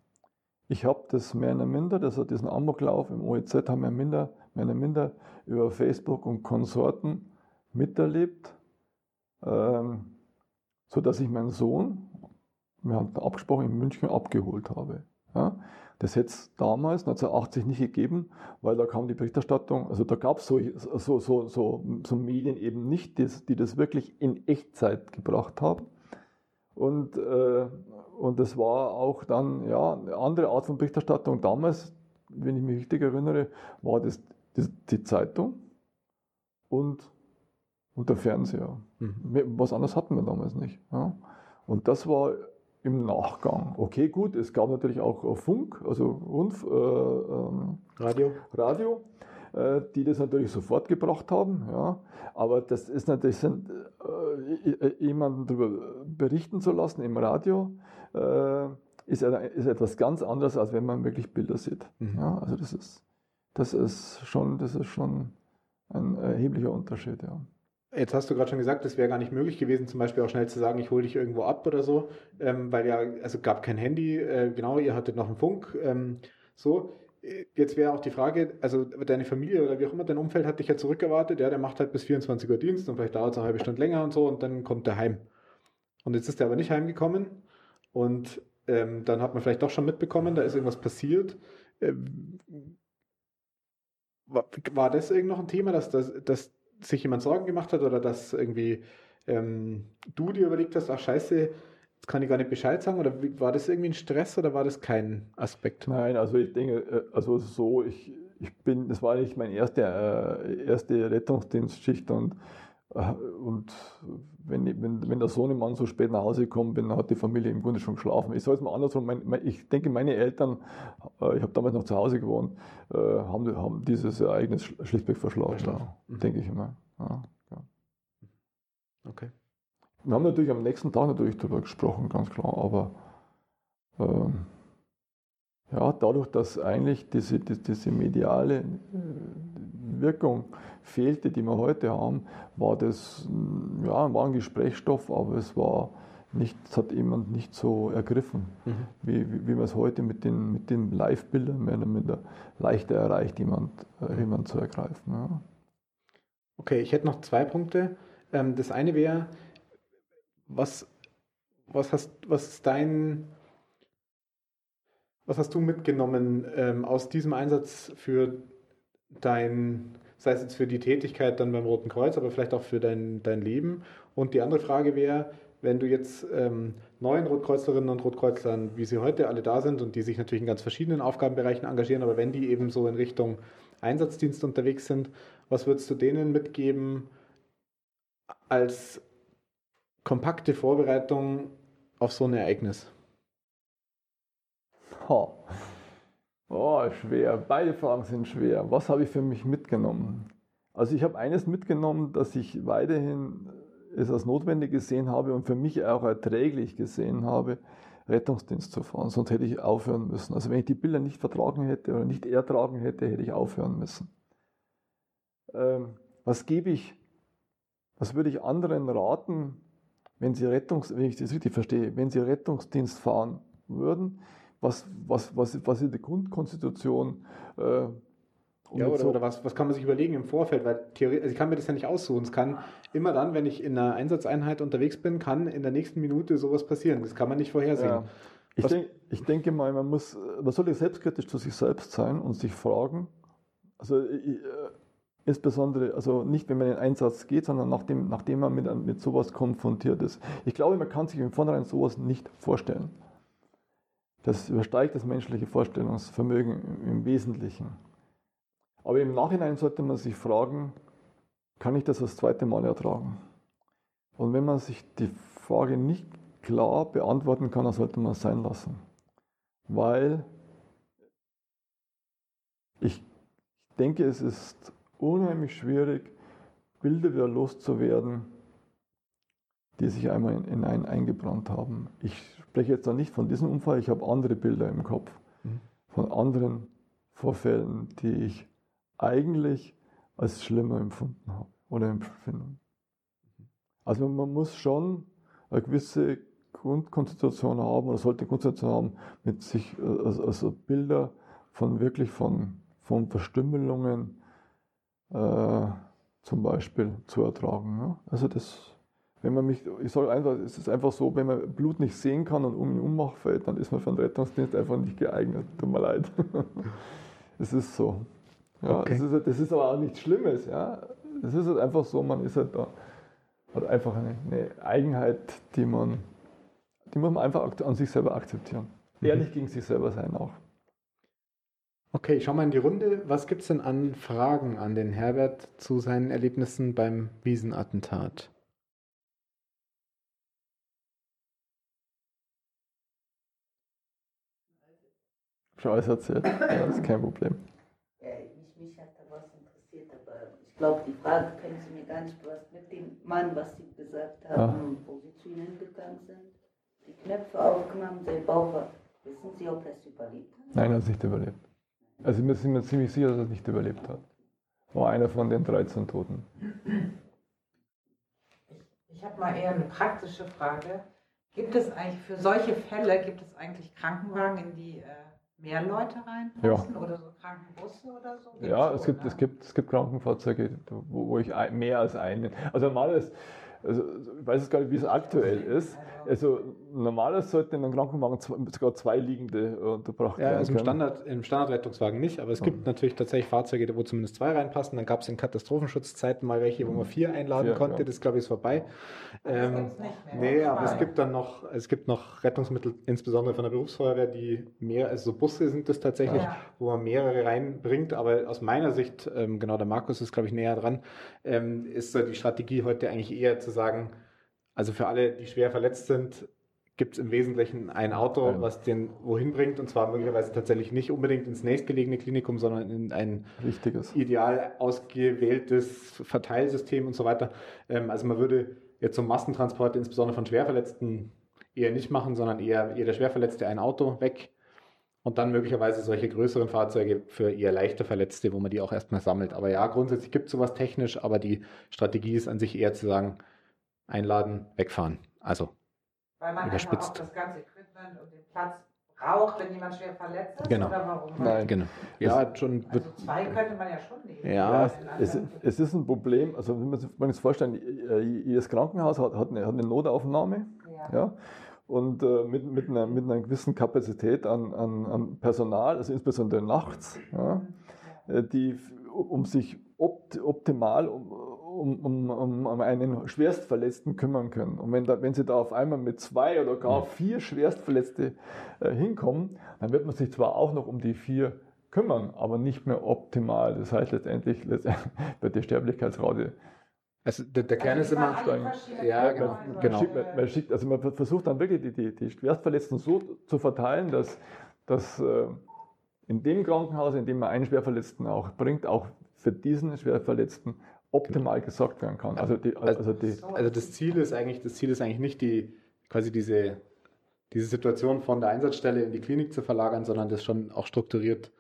Ich habe das mehr oder minder, also diesen Amoklauf im OEZ haben wir minder, mehr oder minder über Facebook und Konsorten miterlebt, ähm, so dass ich meinen Sohn, wir haben abgesprochen, in München abgeholt habe. Ja? Das hätte es damals, 1980, nicht gegeben, weil da kam die Berichterstattung, also da gab es so, so, so, so, so Medien eben nicht, die, die das wirklich in Echtzeit gebracht haben. Und, äh, und das war auch dann ja, eine andere Art von Berichterstattung. Damals, wenn ich mich richtig erinnere, war das die, die Zeitung und, und der Fernseher. Mhm. Was anderes hatten wir damals nicht. Ja. Und das war im Nachgang. Okay, gut, es gab natürlich auch Funk, also Rundf, äh, ähm, Radio. Radio. Äh, die das natürlich sofort gebracht haben. Ja. Aber das ist natürlich, sind, äh, jemanden darüber berichten zu lassen im Radio, äh, ist, ist etwas ganz anderes, als wenn man wirklich Bilder sieht. Mhm. Ja, also das ist, das ist schon, das ist schon ein erheblicher Unterschied, ja. Jetzt hast du gerade schon gesagt, es wäre gar nicht möglich gewesen, zum Beispiel auch schnell zu sagen, ich hole dich irgendwo ab oder so, ähm, weil ja, also gab kein Handy, äh, genau, ihr hattet noch einen Funk, ähm, so jetzt wäre auch die Frage, also deine Familie oder wie auch immer, dein Umfeld hat dich ja zurückerwartet, ja, der macht halt bis 24 Uhr Dienst und vielleicht dauert es eine halbe Stunde länger und so und dann kommt der heim. Und jetzt ist er aber nicht heimgekommen und ähm, dann hat man vielleicht doch schon mitbekommen, da ist irgendwas passiert. Ähm, war, war das irgend noch ein Thema, dass, dass, dass sich jemand Sorgen gemacht hat oder dass irgendwie ähm, du dir überlegt hast, ach scheiße, Jetzt kann ich gar nicht Bescheid sagen, oder war das irgendwie ein Stress oder war das kein Aspekt? Nein, also ich denke, äh, also so, ich, ich bin, das war nicht meine erste, äh, erste Rettungsdienstschicht und, äh, und wenn, wenn, wenn der Sohnemann so spät nach Hause kommt, dann hat die Familie im Grunde schon geschlafen. Ich sage es mal andersrum, mein, mein, ich denke, meine Eltern, äh, ich habe damals noch zu Hause gewohnt, äh, haben, haben dieses Ereignis schlichtweg verschlafen, ja, mhm. denke ich immer. Ja, ja. Okay. Wir haben natürlich am nächsten Tag natürlich darüber gesprochen, ganz klar, aber ähm, ja, dadurch, dass eigentlich diese, die, diese mediale äh, Wirkung fehlte, die wir heute haben, war das ja, war ein Gesprächsstoff, aber es war nicht, es hat jemand nicht so ergriffen, mhm. wie, wie, wie, man es heute mit den, mit den Live-Bildern mehr oder minder leichter erreicht, jemand, äh, jemand zu ergreifen. Ja. Okay, ich hätte noch zwei Punkte. Ähm, das eine wäre, was, was hast, was ist dein, was hast du mitgenommen ähm, aus diesem Einsatz für dein, sei es jetzt für die Tätigkeit dann beim Roten Kreuz, aber vielleicht auch für dein, dein Leben? Und die andere Frage wäre, wenn du jetzt ähm, neuen Rotkreuzlerinnen und Rotkreuzlern, wie sie heute alle da sind und die sich natürlich in ganz verschiedenen Aufgabenbereichen engagieren, aber wenn die eben so in Richtung Einsatzdienst unterwegs sind, was würdest du denen mitgeben als kompakte Vorbereitung auf so ein Ereignis? Oh. Oh, schwer. Beide Fragen sind schwer. Was habe ich für mich mitgenommen? Also ich habe eines mitgenommen, dass ich weiterhin es als notwendig gesehen habe und für mich auch erträglich gesehen habe, Rettungsdienst zu fahren. Sonst hätte ich aufhören müssen. Also wenn ich die Bilder nicht vertragen hätte oder nicht ertragen hätte, hätte ich aufhören müssen. Ähm, was gebe ich, was würde ich anderen raten, wenn Sie Rettungs, wenn ich das richtig verstehe, wenn Sie Rettungsdienst fahren würden, was, was, was, was in der Grundkonstitution äh, Und ja, oder, so oder was, was kann man sich überlegen im Vorfeld? Weil theoretisch, also ich kann mir das ja nicht aussuchen. Es kann immer dann, wenn ich in einer Einsatzeinheit unterwegs bin, kann in der nächsten Minute sowas passieren. Das kann man nicht vorhersehen. Ja. Ich, denk, ich denke mal, man muss, man sollte selbstkritisch zu sich selbst sein und sich fragen, also ich, äh, insbesondere, also nicht, wenn man in den Einsatz geht, sondern nachdem, nachdem man mit, mit sowas konfrontiert ist. Ich glaube, man kann sich im Vornherein sowas nicht vorstellen. Das übersteigt das menschliche Vorstellungsvermögen im, Wesentlichen. Aber im Nachhinein sollte man sich fragen, kann ich das das zweite Mal ertragen? Und wenn man sich die Frage nicht klar beantworten kann, dann sollte man es sein lassen. Weil ich denke, es ist unheimlich schwierig, Bilder wieder loszuwerden, die sich einmal in, in einen eingebrannt haben. Ich spreche jetzt da nicht von diesem Unfall, ich habe andere Bilder im Kopf, mhm. von anderen Vorfällen, die ich eigentlich als schlimmer empfunden habe oder empfinden. Also man muss schon eine gewisse Grundkonstitution haben oder sollte eine Konstitution haben, mit sich also, also Bilder von wirklich von, von Verstümmelungen äh, zum Beispiel zu ertragen. Ne? Also das, wenn man mich, ich sage einfach, es ist einfach so, wenn man Blut nicht sehen kann und um ihn Unmacht fällt, dann ist man für den Rettungsdienst einfach nicht geeignet. Tut mir leid. es ist so. Ja, okay. das, ist, das ist aber auch nichts Schlimmes. Ja. Das ist halt einfach so, man ist halt da, hat einfach eine, eine Eigenheit, die man, die muss man einfach an sich selber akzeptieren. Mhm. Ehrlich gegen sich selber sein auch. Okay, ich schau mal in die Runde. Was gibt es denn an Fragen an den Herbert zu seinen Erlebnissen beim Wiesenattentat? Schon alles erzählt. Ja, das ist kein Problem mich hat da was interessiert, aber ich glaube, die Frage können Sie mir gar nicht beantworten. Mit dem Mann, was Sie gesagt haben, ja. wo Sie zu Ihnen gegangen sind, die Knöpfe aufgenommen, der Bauch Wissen Sie, ob er es überlebt hat? Nein, er hat es nicht überlebt. Also wir sind mir ziemlich sicher, dass er es nicht überlebt hat. War einer von den 13 Toten. Ich, ich habe mal eher eine praktische Frage. Gibt es eigentlich für solche Fälle, gibt es eigentlich Krankenwagen, in die äh, mehr Leute reinpassen ja. oder so Krankenbusse oder so? ja, es gibt, es, gibt, es gibt Krankenfahrzeuge, wo, wo ich mehr als einen. Also normalerweise also ich weiß jetzt gar nicht, wie es aktuell ist. Also normalerweise sollten in einem Krankenwagen sogar zwei liegende unterbracht werden. Ja, also im, Standard, im Standardrettungswagen nicht, aber es gibt mhm. natürlich tatsächlich Fahrzeuge, wo zumindest zwei reinpassen. Dann gab es in Katastrophenschutzzeiten mal welche, wo man vier einladen vier, konnte. Ja. Das glaube ich ist vorbei. Ähm, nee, aber es gibt dann noch, es gibt noch Rettungsmittel, insbesondere von der Berufsfeuerwehr, die mehr, also so Busse sind das tatsächlich, ja. wo man mehrere reinbringt. Aber aus meiner Sicht, ähm, genau der Markus ist glaube ich näher dran, ähm, ist so die Strategie heute eigentlich eher zu sagen, also für alle, die schwer verletzt sind, gibt es im Wesentlichen ein Auto, was den wohin bringt und zwar möglicherweise tatsächlich nicht unbedingt ins nächstgelegene Klinikum, sondern in ein Richtiges. ideal ausgewähltes Verteilsystem und so weiter. Ähm, also man würde jetzt so Massentransport insbesondere von Schwerverletzten eher nicht machen, sondern eher jeder Schwerverletzte ein Auto weg und dann möglicherweise solche größeren Fahrzeuge für eher leichter Verletzte, wo man die auch erstmal sammelt. Aber ja, grundsätzlich gibt es sowas technisch, aber die Strategie ist an sich eher zu sagen, einladen, wegfahren. Also Weil man überspitzt. auch das ganze Equipment und den Platz braucht, wenn jemand schwer verletzt ist? Genau. Oder warum? Nein, genau. Ja, das, schon. Also zwei könnte man ja schon nehmen. Ja, es, es, ist ein Problem. Also, wenn man sich das vorstellen, jedes Krankenhaus hat, hat, eine, hat eine Notaufnahme. Ja. ja und äh, mit, mit, einer, mit einer gewissen Kapazität an, an, an Personal, also insbesondere nachts, ja, äh, die um sich opt, optimal um, um, um, um einen Schwerstverletzten kümmern können. Und wenn, da, wenn Sie da auf einmal mit zwei oder gar vier Schwerstverletzte äh, hinkommen, dann wird man sich zwar auch noch um die vier kümmern, aber nicht mehr optimal. Das heißt letztendlich, letztendlich wird die Sterblichkeitsrate also der, der Kern also ist immer steigen. Ja, genau. genau. Man, man, schickt, also man versucht dann wirklich die, die, die Schwerstverletzten so zu verteilen, dass, dass äh, in dem Krankenhaus, in dem man einen Schwerverletzten auch bringt, auch für diesen Schwerverletzten optimal genau. gesorgt werden kann. Also, die, also, also, die, also das Ziel ist eigentlich, das Ziel ist eigentlich nicht die quasi diese, diese Situation von der Einsatzstelle in die Klinik zu verlagern, sondern das schon auch strukturiert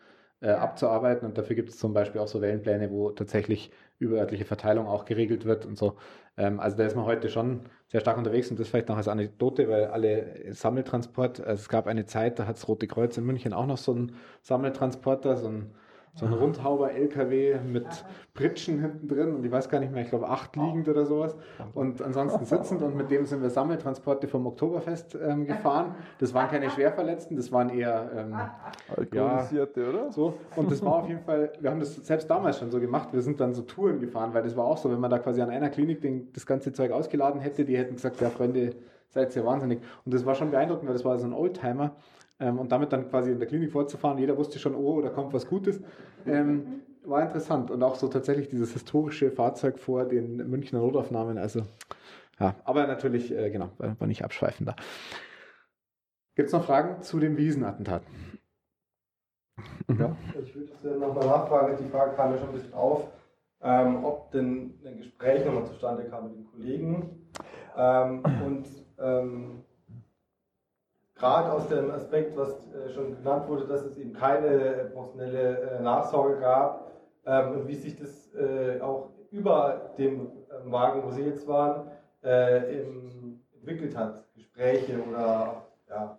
äh, abzuarbeiten. Und dafür gibt es zum Beispiel auch so Wellenpläne, wo tatsächlich überörtliche Verteilung auch geregelt wird und so. Ähm, also da ist man heute schon sehr stark unterwegs und das vielleicht noch als Anekdote, weil alle Sammeltransport, also es gab eine Zeit, da hat das Rote Kreuz in München auch noch so einen Sammeltransporter, so ein So ein Rundhauber LKW mit Pritschen hinten drin und ich weiß gar nicht mehr, ich glaube acht liegend oder sowas. Und ansonsten sitzend und mit dem sind wir Sammeltransporte vom Oktoberfest ähm, gefahren. Das waren keine Schwerverletzten, das waren eher ähm, Alkoholisierte, ja, oder? So. Und das war auf jeden Fall, wir haben das selbst damals schon so gemacht. Wir sind dann so Touren gefahren, weil das war auch so, wenn man da quasi an einer Klinik den, das ganze Zeug ausgeladen hätte, die hätten gesagt, ja Freunde, seid ihr wahnsinnig. Und das war schon beeindruckend, weil das war so ein Oldtimer. Ähm, und damit dann quasi in der Klinik vorzufahren, jeder wusste schon, oh, da kommt was Gutes, ähm, war interessant. Und auch so tatsächlich dieses historische Fahrzeug vor den Münchner Notaufnahmen, also ja, aber natürlich, äh, genau, war, nicht abschweifender. Gibt es noch Fragen zu dem Wiesenattentat? Ja. Ich würde jetzt nochmal nachfragen, die Frage kam ja schon ein bisschen auf, ähm, ob denn ein Gespräch nochmal zustande kam mit den Kollegen ähm, und ähm, gerade aus dem Aspekt, was äh, schon genannt wurde, dass es eben keine professionelle äh, Nachsorge gab ähm, und wie sich das äh, auch über dem äh, Wagen, wo Sie jetzt waren, entwickelt hat, Gespräche oder ja.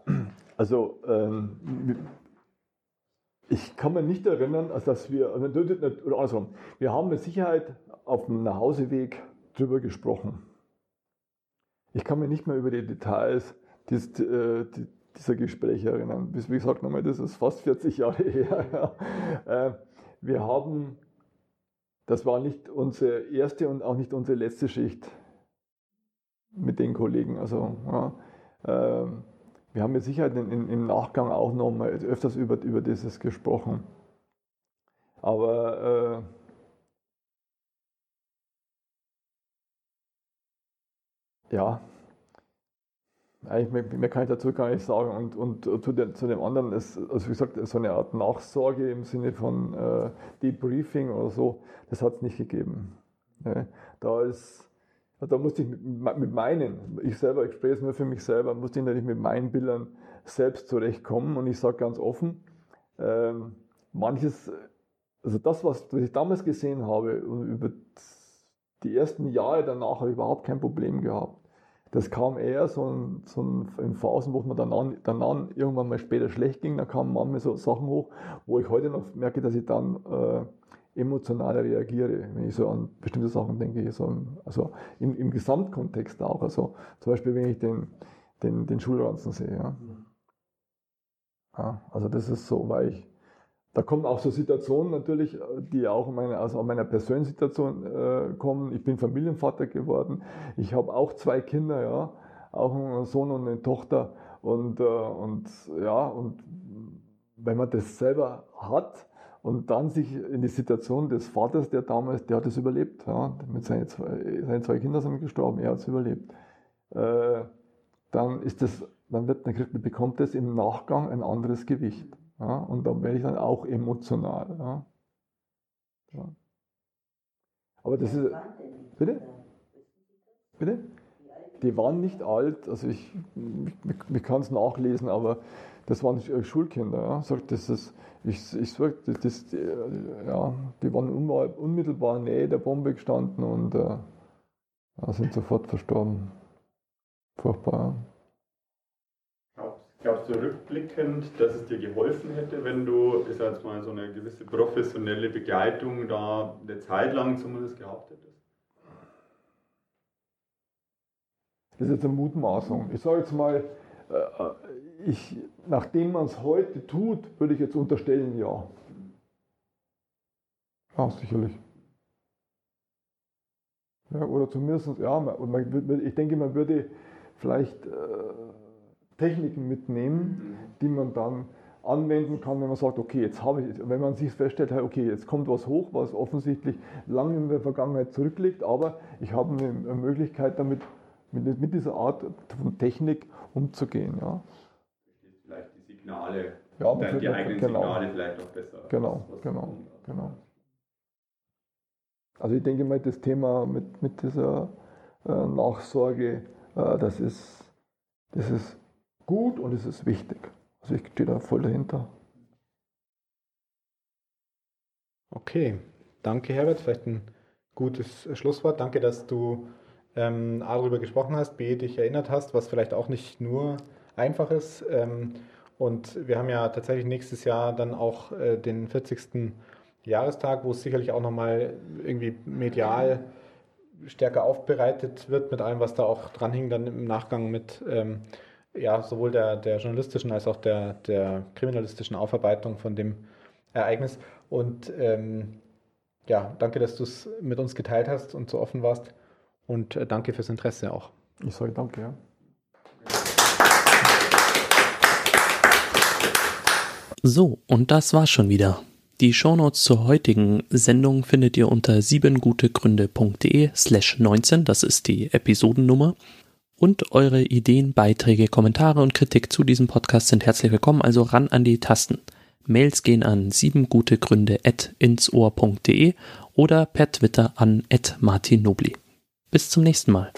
Also ähm, ich kann mich nicht erinnern, also dass wir, oder andersrum, wir haben mit Sicherheit auf dem Nachhauseweg drüber gesprochen. Ich kann mich nicht mehr über die Details dies, äh, die, dieser Gespräche erinnern. Wie gesagt, nochmal, das ist fast 40 Jahre her. Äh, wir haben, das war nicht unsere erste und auch nicht unsere letzte Schicht mit den Kollegen. Also, ja, äh, wir haben mit Sicherheit in, in, im Nachgang auch noch mal öfters über, über dieses gesprochen. Aber äh, ja, eigentlich mehr kann ich dazu gar nicht sagen. Und, und zu, dem, zu dem anderen ist, also wie gesagt, so eine Art Nachsorge im Sinne von äh, Debriefing oder so, das hat es nicht gegeben. Ne? Da ist da musste ich mit, mit meinen, ich selber, ich spreche es nur für mich selber, musste ich natürlich mit meinen Bildern selbst zurechtkommen. Und ich sage ganz offen, ähm, manches, also das, was, was ich damals gesehen habe, über die ersten Jahre danach habe ich überhaupt kein Problem gehabt. Das kam eher so, in, so in Phasen, wo es mir dann, an, dann an, irgendwann mal später schlecht ging. Da kamen manchmal so Sachen hoch, wo ich heute noch merke, dass ich dann äh, emotionaler reagiere, wenn ich so an bestimmte Sachen denke, so, also im, im Gesamtkontext auch. Also zum Beispiel, wenn ich den, den, den Schulranzen sehe. Ja. ja. also das ist so, weil ich, da kommen auch so Situationen natürlich, die auch meine, also aus meiner persönlichen Situation äh, kommen. Ich bin Familienvater geworden. Ich habe auch zwei Kinder, ja, auch einen Sohn und eine Tochter. Und, äh, und ja, und wenn man das selber hat, und dann sich in die Situation des Vaters, der damals, der hat es überlebt. Ja, mit seinen zwei, seine zwei Kinder sind gestorben, er hat es überlebt. Äh, dann ist das, dann wird, dann kriegt, bekommt das im Nachgang ein anderes Gewicht. Ja, und dann werde ich dann auch emotional. Ja. ja. Aber das ist. Bitte? Bitte? Die waren nicht alt, also ich, ich, ich kann es nachlesen, aber das waren Schulkinder. Ja. Sagt, das ist, ich, ich sag, das, das, ja, die waren unmittelbar in Nähe der Bombe gestanden und äh, sind sofort verstorben. Furchtbar. Glaubst du rückblickend, dass es dir geholfen hätte, wenn du, ich jetzt mal, so eine gewisse professionelle Begleitung da eine Zeit lang zumindest gehabt hättest? Das ist jetzt eine Mutmaßung. Ich sage jetzt mal, äh, ich, nachdem man es heute tut, würde ich jetzt unterstellen, ja. Ja, sicherlich. Ja, oder zumindest, ja, ich denke, man würde vielleicht äh, Techniken mitnehmen, die man dann anwenden kann, wenn man sagt, okay, jetzt habe ich, wenn man sich feststellt, okay, jetzt kommt was hoch, was offensichtlich lange in der Vergangenheit zurückliegt, aber ich habe eine Möglichkeit damit mit, mit dieser Art von Technik umzugehen. Ja. Vielleicht die Signale, ja, die eigenen genau, Signale vielleicht auch besser. Genau, genau, genau. Also ich denke mal, das Thema mit, mit dieser äh, Nachsorge, äh, das, ist, das ist gut und es ist wichtig. Also ich stehe da voll dahinter. Okay, danke Herbert, vielleicht ein gutes Schlusswort. Danke, dass du ähm, A, darüber gesprochen hast, B, dich erinnert hast, was vielleicht auch nicht nur einfach ist. Ähm, und wir haben ja tatsächlich nächstes Jahr dann auch äh, den 40. Jahrestag, wo es sicherlich auch nochmal irgendwie medial stärker aufbereitet wird mit allem, was da auch dran hing, dann im Nachgang mit ähm, ja, sowohl der, der journalistischen als auch der, der kriminalistischen Aufarbeitung von dem Ereignis. Und ähm, ja, danke, dass du es mit uns geteilt hast und so offen warst. Und äh, danke fürs Interesse auch. Ich sage danke, ja. So, und das war's schon wieder. Die Shownotes zur heutigen Sendung findet ihr unter siebengutegründe.de slash 19, das ist die Episodennummer. Und eure Ideen, Beiträge, Kommentare und Kritik zu diesem Podcast sind herzlich willkommen, also ran an die Tasten. Mails gehen an siebengutegründe.insohr.de oder per Twitter an martinnobli. Bis zum nächsten Mal.